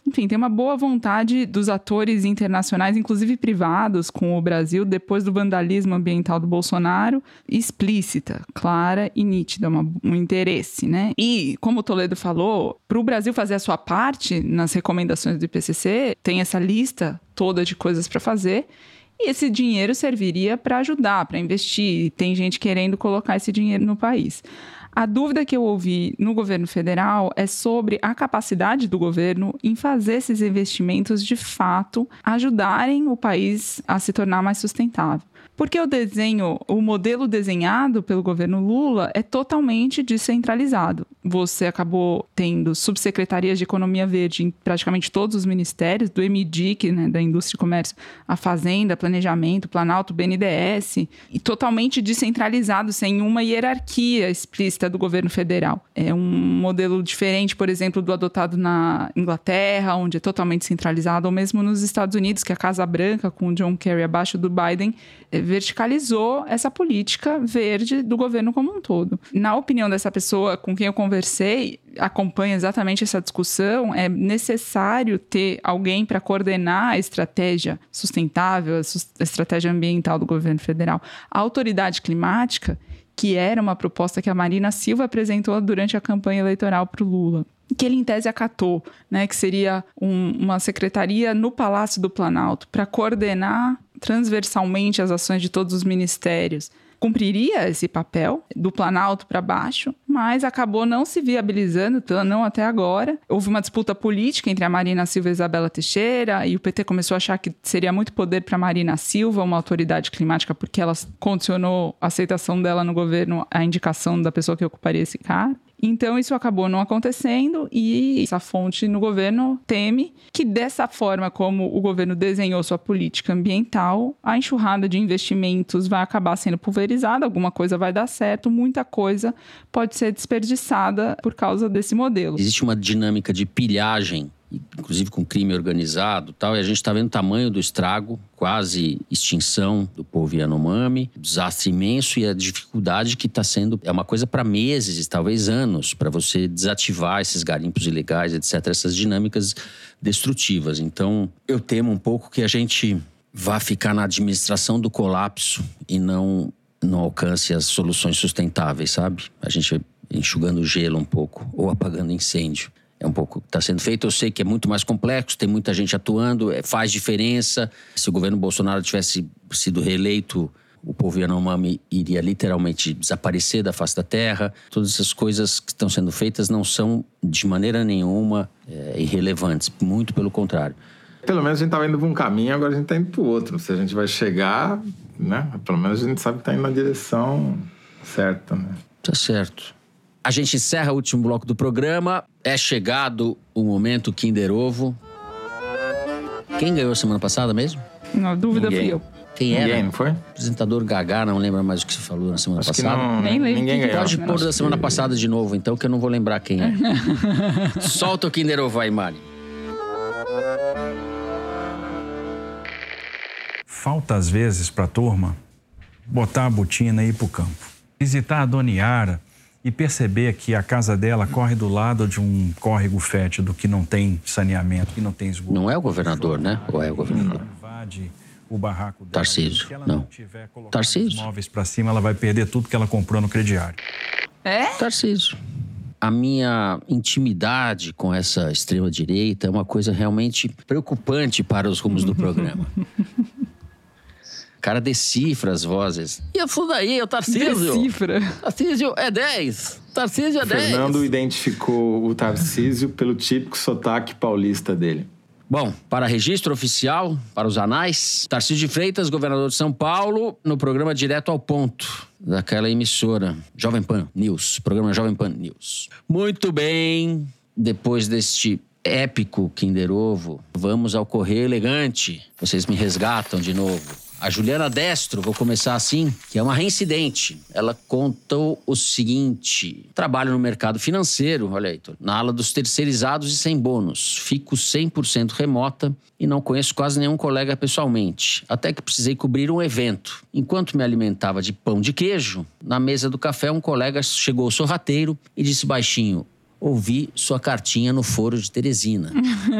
Enfim, tem uma boa vontade dos atores internacionais, inclusive privados, com o Brasil, depois do vandalismo ambiental do Bolsonaro, explícita, clara e nítida, uma, um interesse, né? E, como o Toledo falou, para o Brasil fazer a sua parte nas recomendações do IPCC, tem essa lista toda de coisas para fazer. E esse dinheiro serviria para ajudar, para investir. Tem gente querendo colocar esse dinheiro no país. A dúvida que eu ouvi no governo federal é sobre a capacidade do governo em fazer esses investimentos de fato ajudarem o país a se tornar mais sustentável. Porque o desenho, o modelo desenhado pelo governo Lula é totalmente descentralizado. Você acabou tendo subsecretarias de economia verde em praticamente todos os ministérios, do MDIC, né, da Indústria e Comércio, a Fazenda, Planejamento, Planalto, BNDES, e totalmente descentralizado, sem uma hierarquia explícita do governo federal. É um modelo diferente, por exemplo, do adotado na Inglaterra, onde é totalmente centralizado, ou mesmo nos Estados Unidos, que é a Casa Branca, com o John Kerry abaixo do Biden, verticalizou essa política verde do governo como um todo. Na opinião dessa pessoa com quem eu conversei, acompanha exatamente essa discussão, é necessário ter alguém para coordenar a estratégia sustentável, a estratégia ambiental do governo federal. A autoridade climática, que era uma proposta que a Marina Silva apresentou durante a campanha eleitoral para o Lula que ele em tese acatou, né, que seria um, uma secretaria no Palácio do Planalto para coordenar transversalmente as ações de todos os ministérios, cumpriria esse papel do Planalto para baixo, mas acabou não se viabilizando, não até agora. Houve uma disputa política entre a Marina Silva e Isabela Teixeira, e o PT começou a achar que seria muito poder para Marina Silva, uma autoridade climática, porque ela condicionou a aceitação dela no governo à indicação da pessoa que ocuparia esse cargo. Então, isso acabou não acontecendo e essa fonte no governo teme que, dessa forma como o governo desenhou sua política ambiental, a enxurrada de investimentos vai acabar sendo pulverizada, alguma coisa vai dar certo, muita coisa pode ser desperdiçada por causa desse modelo.
Existe uma dinâmica de pilhagem inclusive com crime organizado tal, e a gente está vendo o tamanho do estrago, quase extinção do povo Yanomami, desastre imenso e a dificuldade que está sendo, é uma coisa para meses, talvez anos, para você desativar esses garimpos ilegais, etc., essas dinâmicas destrutivas. Então, eu temo um pouco que a gente vá ficar na administração do colapso e não não alcance as soluções sustentáveis, sabe? A gente enxugando gelo um pouco ou apagando incêndio é um pouco está sendo feito. Eu sei que é muito mais complexo, tem muita gente atuando, é, faz diferença. Se o governo Bolsonaro tivesse sido reeleito, o povo Yanomami iria literalmente desaparecer da face da terra. Todas essas coisas que estão sendo feitas não são de maneira nenhuma é, irrelevantes, muito pelo contrário.
Pelo menos a gente estava indo para um caminho, agora a gente está indo para o outro. Se a gente vai chegar, né? Pelo menos a gente sabe que está indo na direção certa, né?
Tá certo. A gente encerra o último bloco do programa. É chegado o momento Kinder Ovo. Quem ganhou semana passada mesmo?
Na dúvida
Ninguém.
fui eu.
Quem era?
Ninguém, não foi?
apresentador Gagá, não lembra mais o que se falou na semana
Acho que
passada.
não,
Nem lembro
ninguém ganhou.
Pode pôr da semana
que-
passada de novo, então, que eu não vou lembrar quem é. Solta o Kinder Ovo aí, Mari.
Falta às vezes para a turma botar a botina e ir para o campo. Visitar a Dona Yara e perceber que a casa dela corre do lado de um córrego fétido que não tem saneamento, que não tem esgoto.
Não é o governador, né? Ou é o governador?
Invade o barraco dela.
Tarcísio,
Se ela
não.
colocado
Tarcísio.
os móveis para cima, ela vai perder tudo que ela comprou no crediário.
É?
Tarcísio. A minha intimidade com essa extrema-direita é uma coisa realmente preocupante para os rumos do programa. O cara decifra as vozes. E eu daí, o Tarcísio.
Decifra.
Tarcísio é 10. Tarcísio é 10.
Fernando identificou o Tarcísio pelo típico sotaque paulista dele.
Bom, para registro oficial, para os anais, Tarcísio de Freitas, governador de São Paulo, no programa Direto ao Ponto, daquela emissora Jovem Pan News, programa Jovem Pan News. Muito bem, depois deste épico Kinder Ovo, vamos ao Correio Elegante. Vocês me resgatam de novo. A Juliana Destro, vou começar assim, que é uma reincidente. Ela contou o seguinte: trabalho no mercado financeiro, olha aí, na ala dos terceirizados e sem bônus. Fico 100% remota e não conheço quase nenhum colega pessoalmente. Até que precisei cobrir um evento. Enquanto me alimentava de pão de queijo, na mesa do café um colega chegou sorrateiro e disse baixinho: Ouvi sua cartinha no foro de Teresina.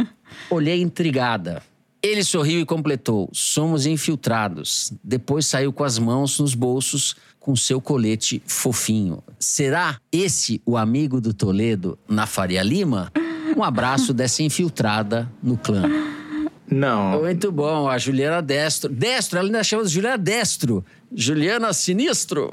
Olhei intrigada. Ele sorriu e completou: Somos infiltrados. Depois saiu com as mãos nos bolsos com seu colete fofinho. Será esse o amigo do Toledo na Faria Lima? Um abraço dessa infiltrada no clã.
Não,
Muito bom, a Juliana Destro. Destro, ela ainda chama de Juliana Destro. Juliana Sinistro.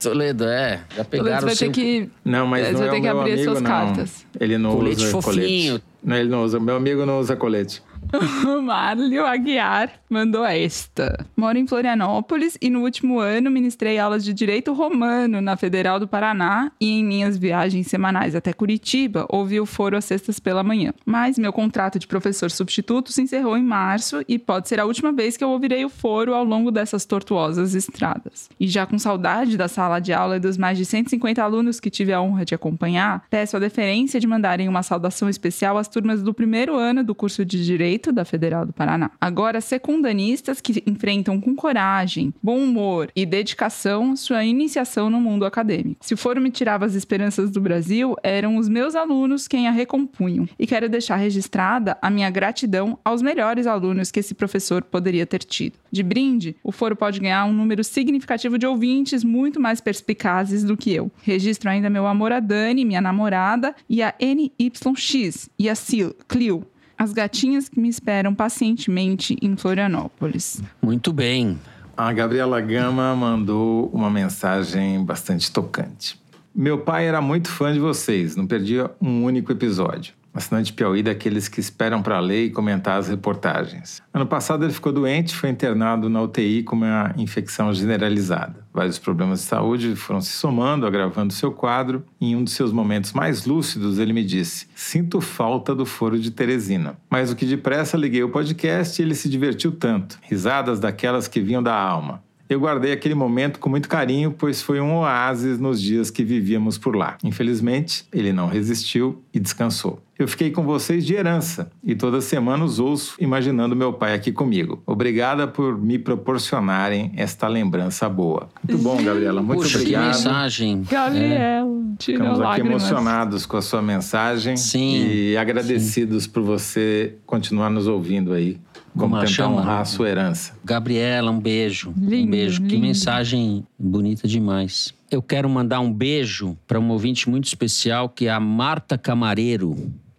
Toledo, é. Já
Toledo,
pegaram
você vai
seu...
ter que.
não, mas
Você
não
vai
é
ter
o
que
meu
abrir as
amigo,
suas
não.
cartas.
Ele não
Colete
usa
fofinho.
colete. Não, ele não usa. Meu amigo não usa colete.
Márlio Aguiar mandou esta. Moro em Florianópolis e no último ano ministrei aulas de Direito Romano na Federal do Paraná e em minhas viagens semanais até Curitiba ouvi o foro às sextas pela manhã. Mas meu contrato de professor substituto se encerrou em março e pode ser a última vez que eu ouvirei o foro ao longo dessas tortuosas estradas. E já com saudade da sala de aula e dos mais de 150 alunos que tive a honra de acompanhar, peço a deferência de mandarem uma saudação especial às turmas do primeiro ano do curso de Direito da Federal do Paraná. Agora, secundanistas que enfrentam com coragem, bom humor e dedicação sua iniciação no mundo acadêmico. Se o foro me tirava as esperanças do Brasil, eram os meus alunos quem a recompunham. E quero deixar registrada a minha gratidão aos melhores alunos que esse professor poderia ter tido. De brinde, o foro pode ganhar um número significativo de ouvintes muito mais perspicazes do que eu. Registro ainda meu amor a Dani, minha namorada, e a NYX e a Sil, Clio, as gatinhas que me esperam pacientemente em Florianópolis.
Muito bem.
A Gabriela Gama mandou uma mensagem bastante tocante. Meu pai era muito fã de vocês, não perdia um único episódio. Assinante Piauí daqueles que esperam para ler e comentar as reportagens. Ano passado ele ficou doente, foi internado na UTI com uma infecção generalizada. Vários problemas de saúde foram se somando, agravando seu quadro. Em um dos seus momentos mais lúcidos, ele me disse: Sinto falta do foro de Teresina. Mas o que depressa liguei o podcast e ele se divertiu tanto. Risadas daquelas que vinham da alma. Eu guardei aquele momento com muito carinho, pois foi um oásis nos dias que vivíamos por lá. Infelizmente, ele não resistiu e descansou. Eu fiquei com vocês de herança e toda semana os ouço imaginando meu pai aqui comigo. Obrigada por me proporcionarem esta lembrança boa. Muito bom, Gabriela. Muito
Puxa, que
obrigado.
mensagem.
Gabriel, tirou
Ficamos aqui
lágrimas.
emocionados com a sua mensagem
Sim,
e agradecidos por você continuar nos ouvindo aí, como
Como
tentar
chama?
honrar a sua herança.
Gabriela, um beijo. um
Lindo,
beijo. Que
lindo.
mensagem bonita demais. Eu quero mandar um beijo para uma ouvinte muito especial, que é a Marta Camareiro,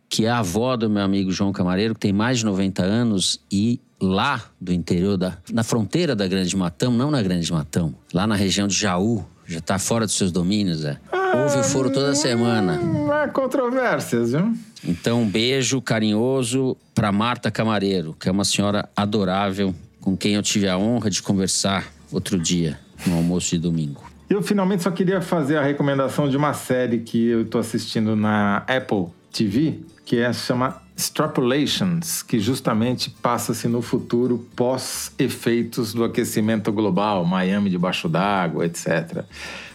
que é a avó do meu amigo João Camareiro, que tem mais de 90 anos e lá do interior da na fronteira da Grande Matão, não na Grande Matão, lá na região de Jaú, Já tá fora dos seus domínios, é. Ouve o foro toda semana.
Não há controvérsias, viu?
Então, um beijo carinhoso para Marta Camareiro, que é uma senhora adorável, com quem eu tive a honra de conversar outro dia, no almoço de domingo.
Eu finalmente só queria fazer a recomendação de uma série que eu estou assistindo na Apple TV, que é chama Extrapolations, que justamente passa-se no futuro pós-efeitos do aquecimento global, Miami debaixo d'água, etc.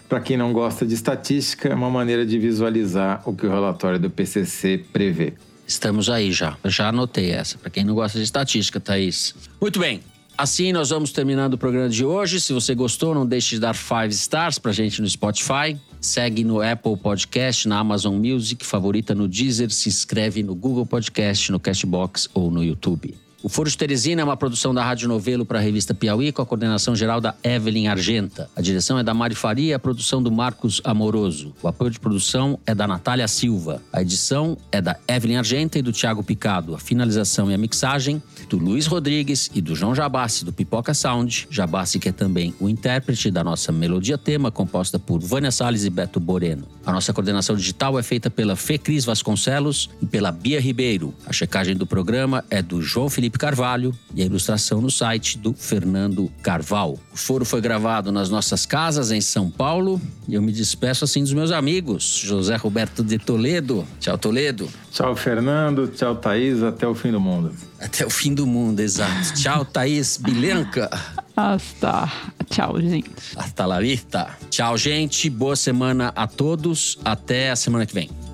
Para quem não gosta de estatística, é uma maneira de visualizar o que o relatório do PCC prevê.
Estamos aí já. Já anotei essa. Para quem não gosta de estatística, Thaís. Muito bem. Assim nós vamos terminando o programa de hoje. Se você gostou, não deixe de dar five stars pra gente no Spotify. Segue no Apple Podcast, na Amazon Music, favorita no Deezer, se inscreve no Google Podcast, no Castbox ou no YouTube. O Foro de Teresina é uma produção da Rádio Novelo para a revista Piauí, com a coordenação geral da Evelyn Argenta. A direção é da Mari Faria e a produção do Marcos Amoroso. O apoio de produção é da Natália Silva. A edição é da Evelyn Argenta e do Tiago Picado. A finalização e a mixagem do Luiz Rodrigues e do João Jabassi, do Pipoca Sound. Jabassi, que é também o intérprete da nossa melodia tema, composta por Vânia Salles e Beto Boreno. A nossa coordenação digital é feita pela Fê Cris Vasconcelos e pela Bia Ribeiro. A checagem do programa é do João Felipe Carvalho e a ilustração no site do Fernando Carval. O foro foi gravado nas nossas casas em São Paulo e eu me despeço assim dos meus amigos. José Roberto de Toledo. Tchau, Toledo.
Tchau, Fernando. Tchau, Thaís. Até o fim do mundo.
Até o fim do mundo, exato. Tchau, Thaís Bilenca.
Hasta. Tchau, gente.
Hasta la vista. Tchau, gente. Boa semana a todos. Até a semana que vem.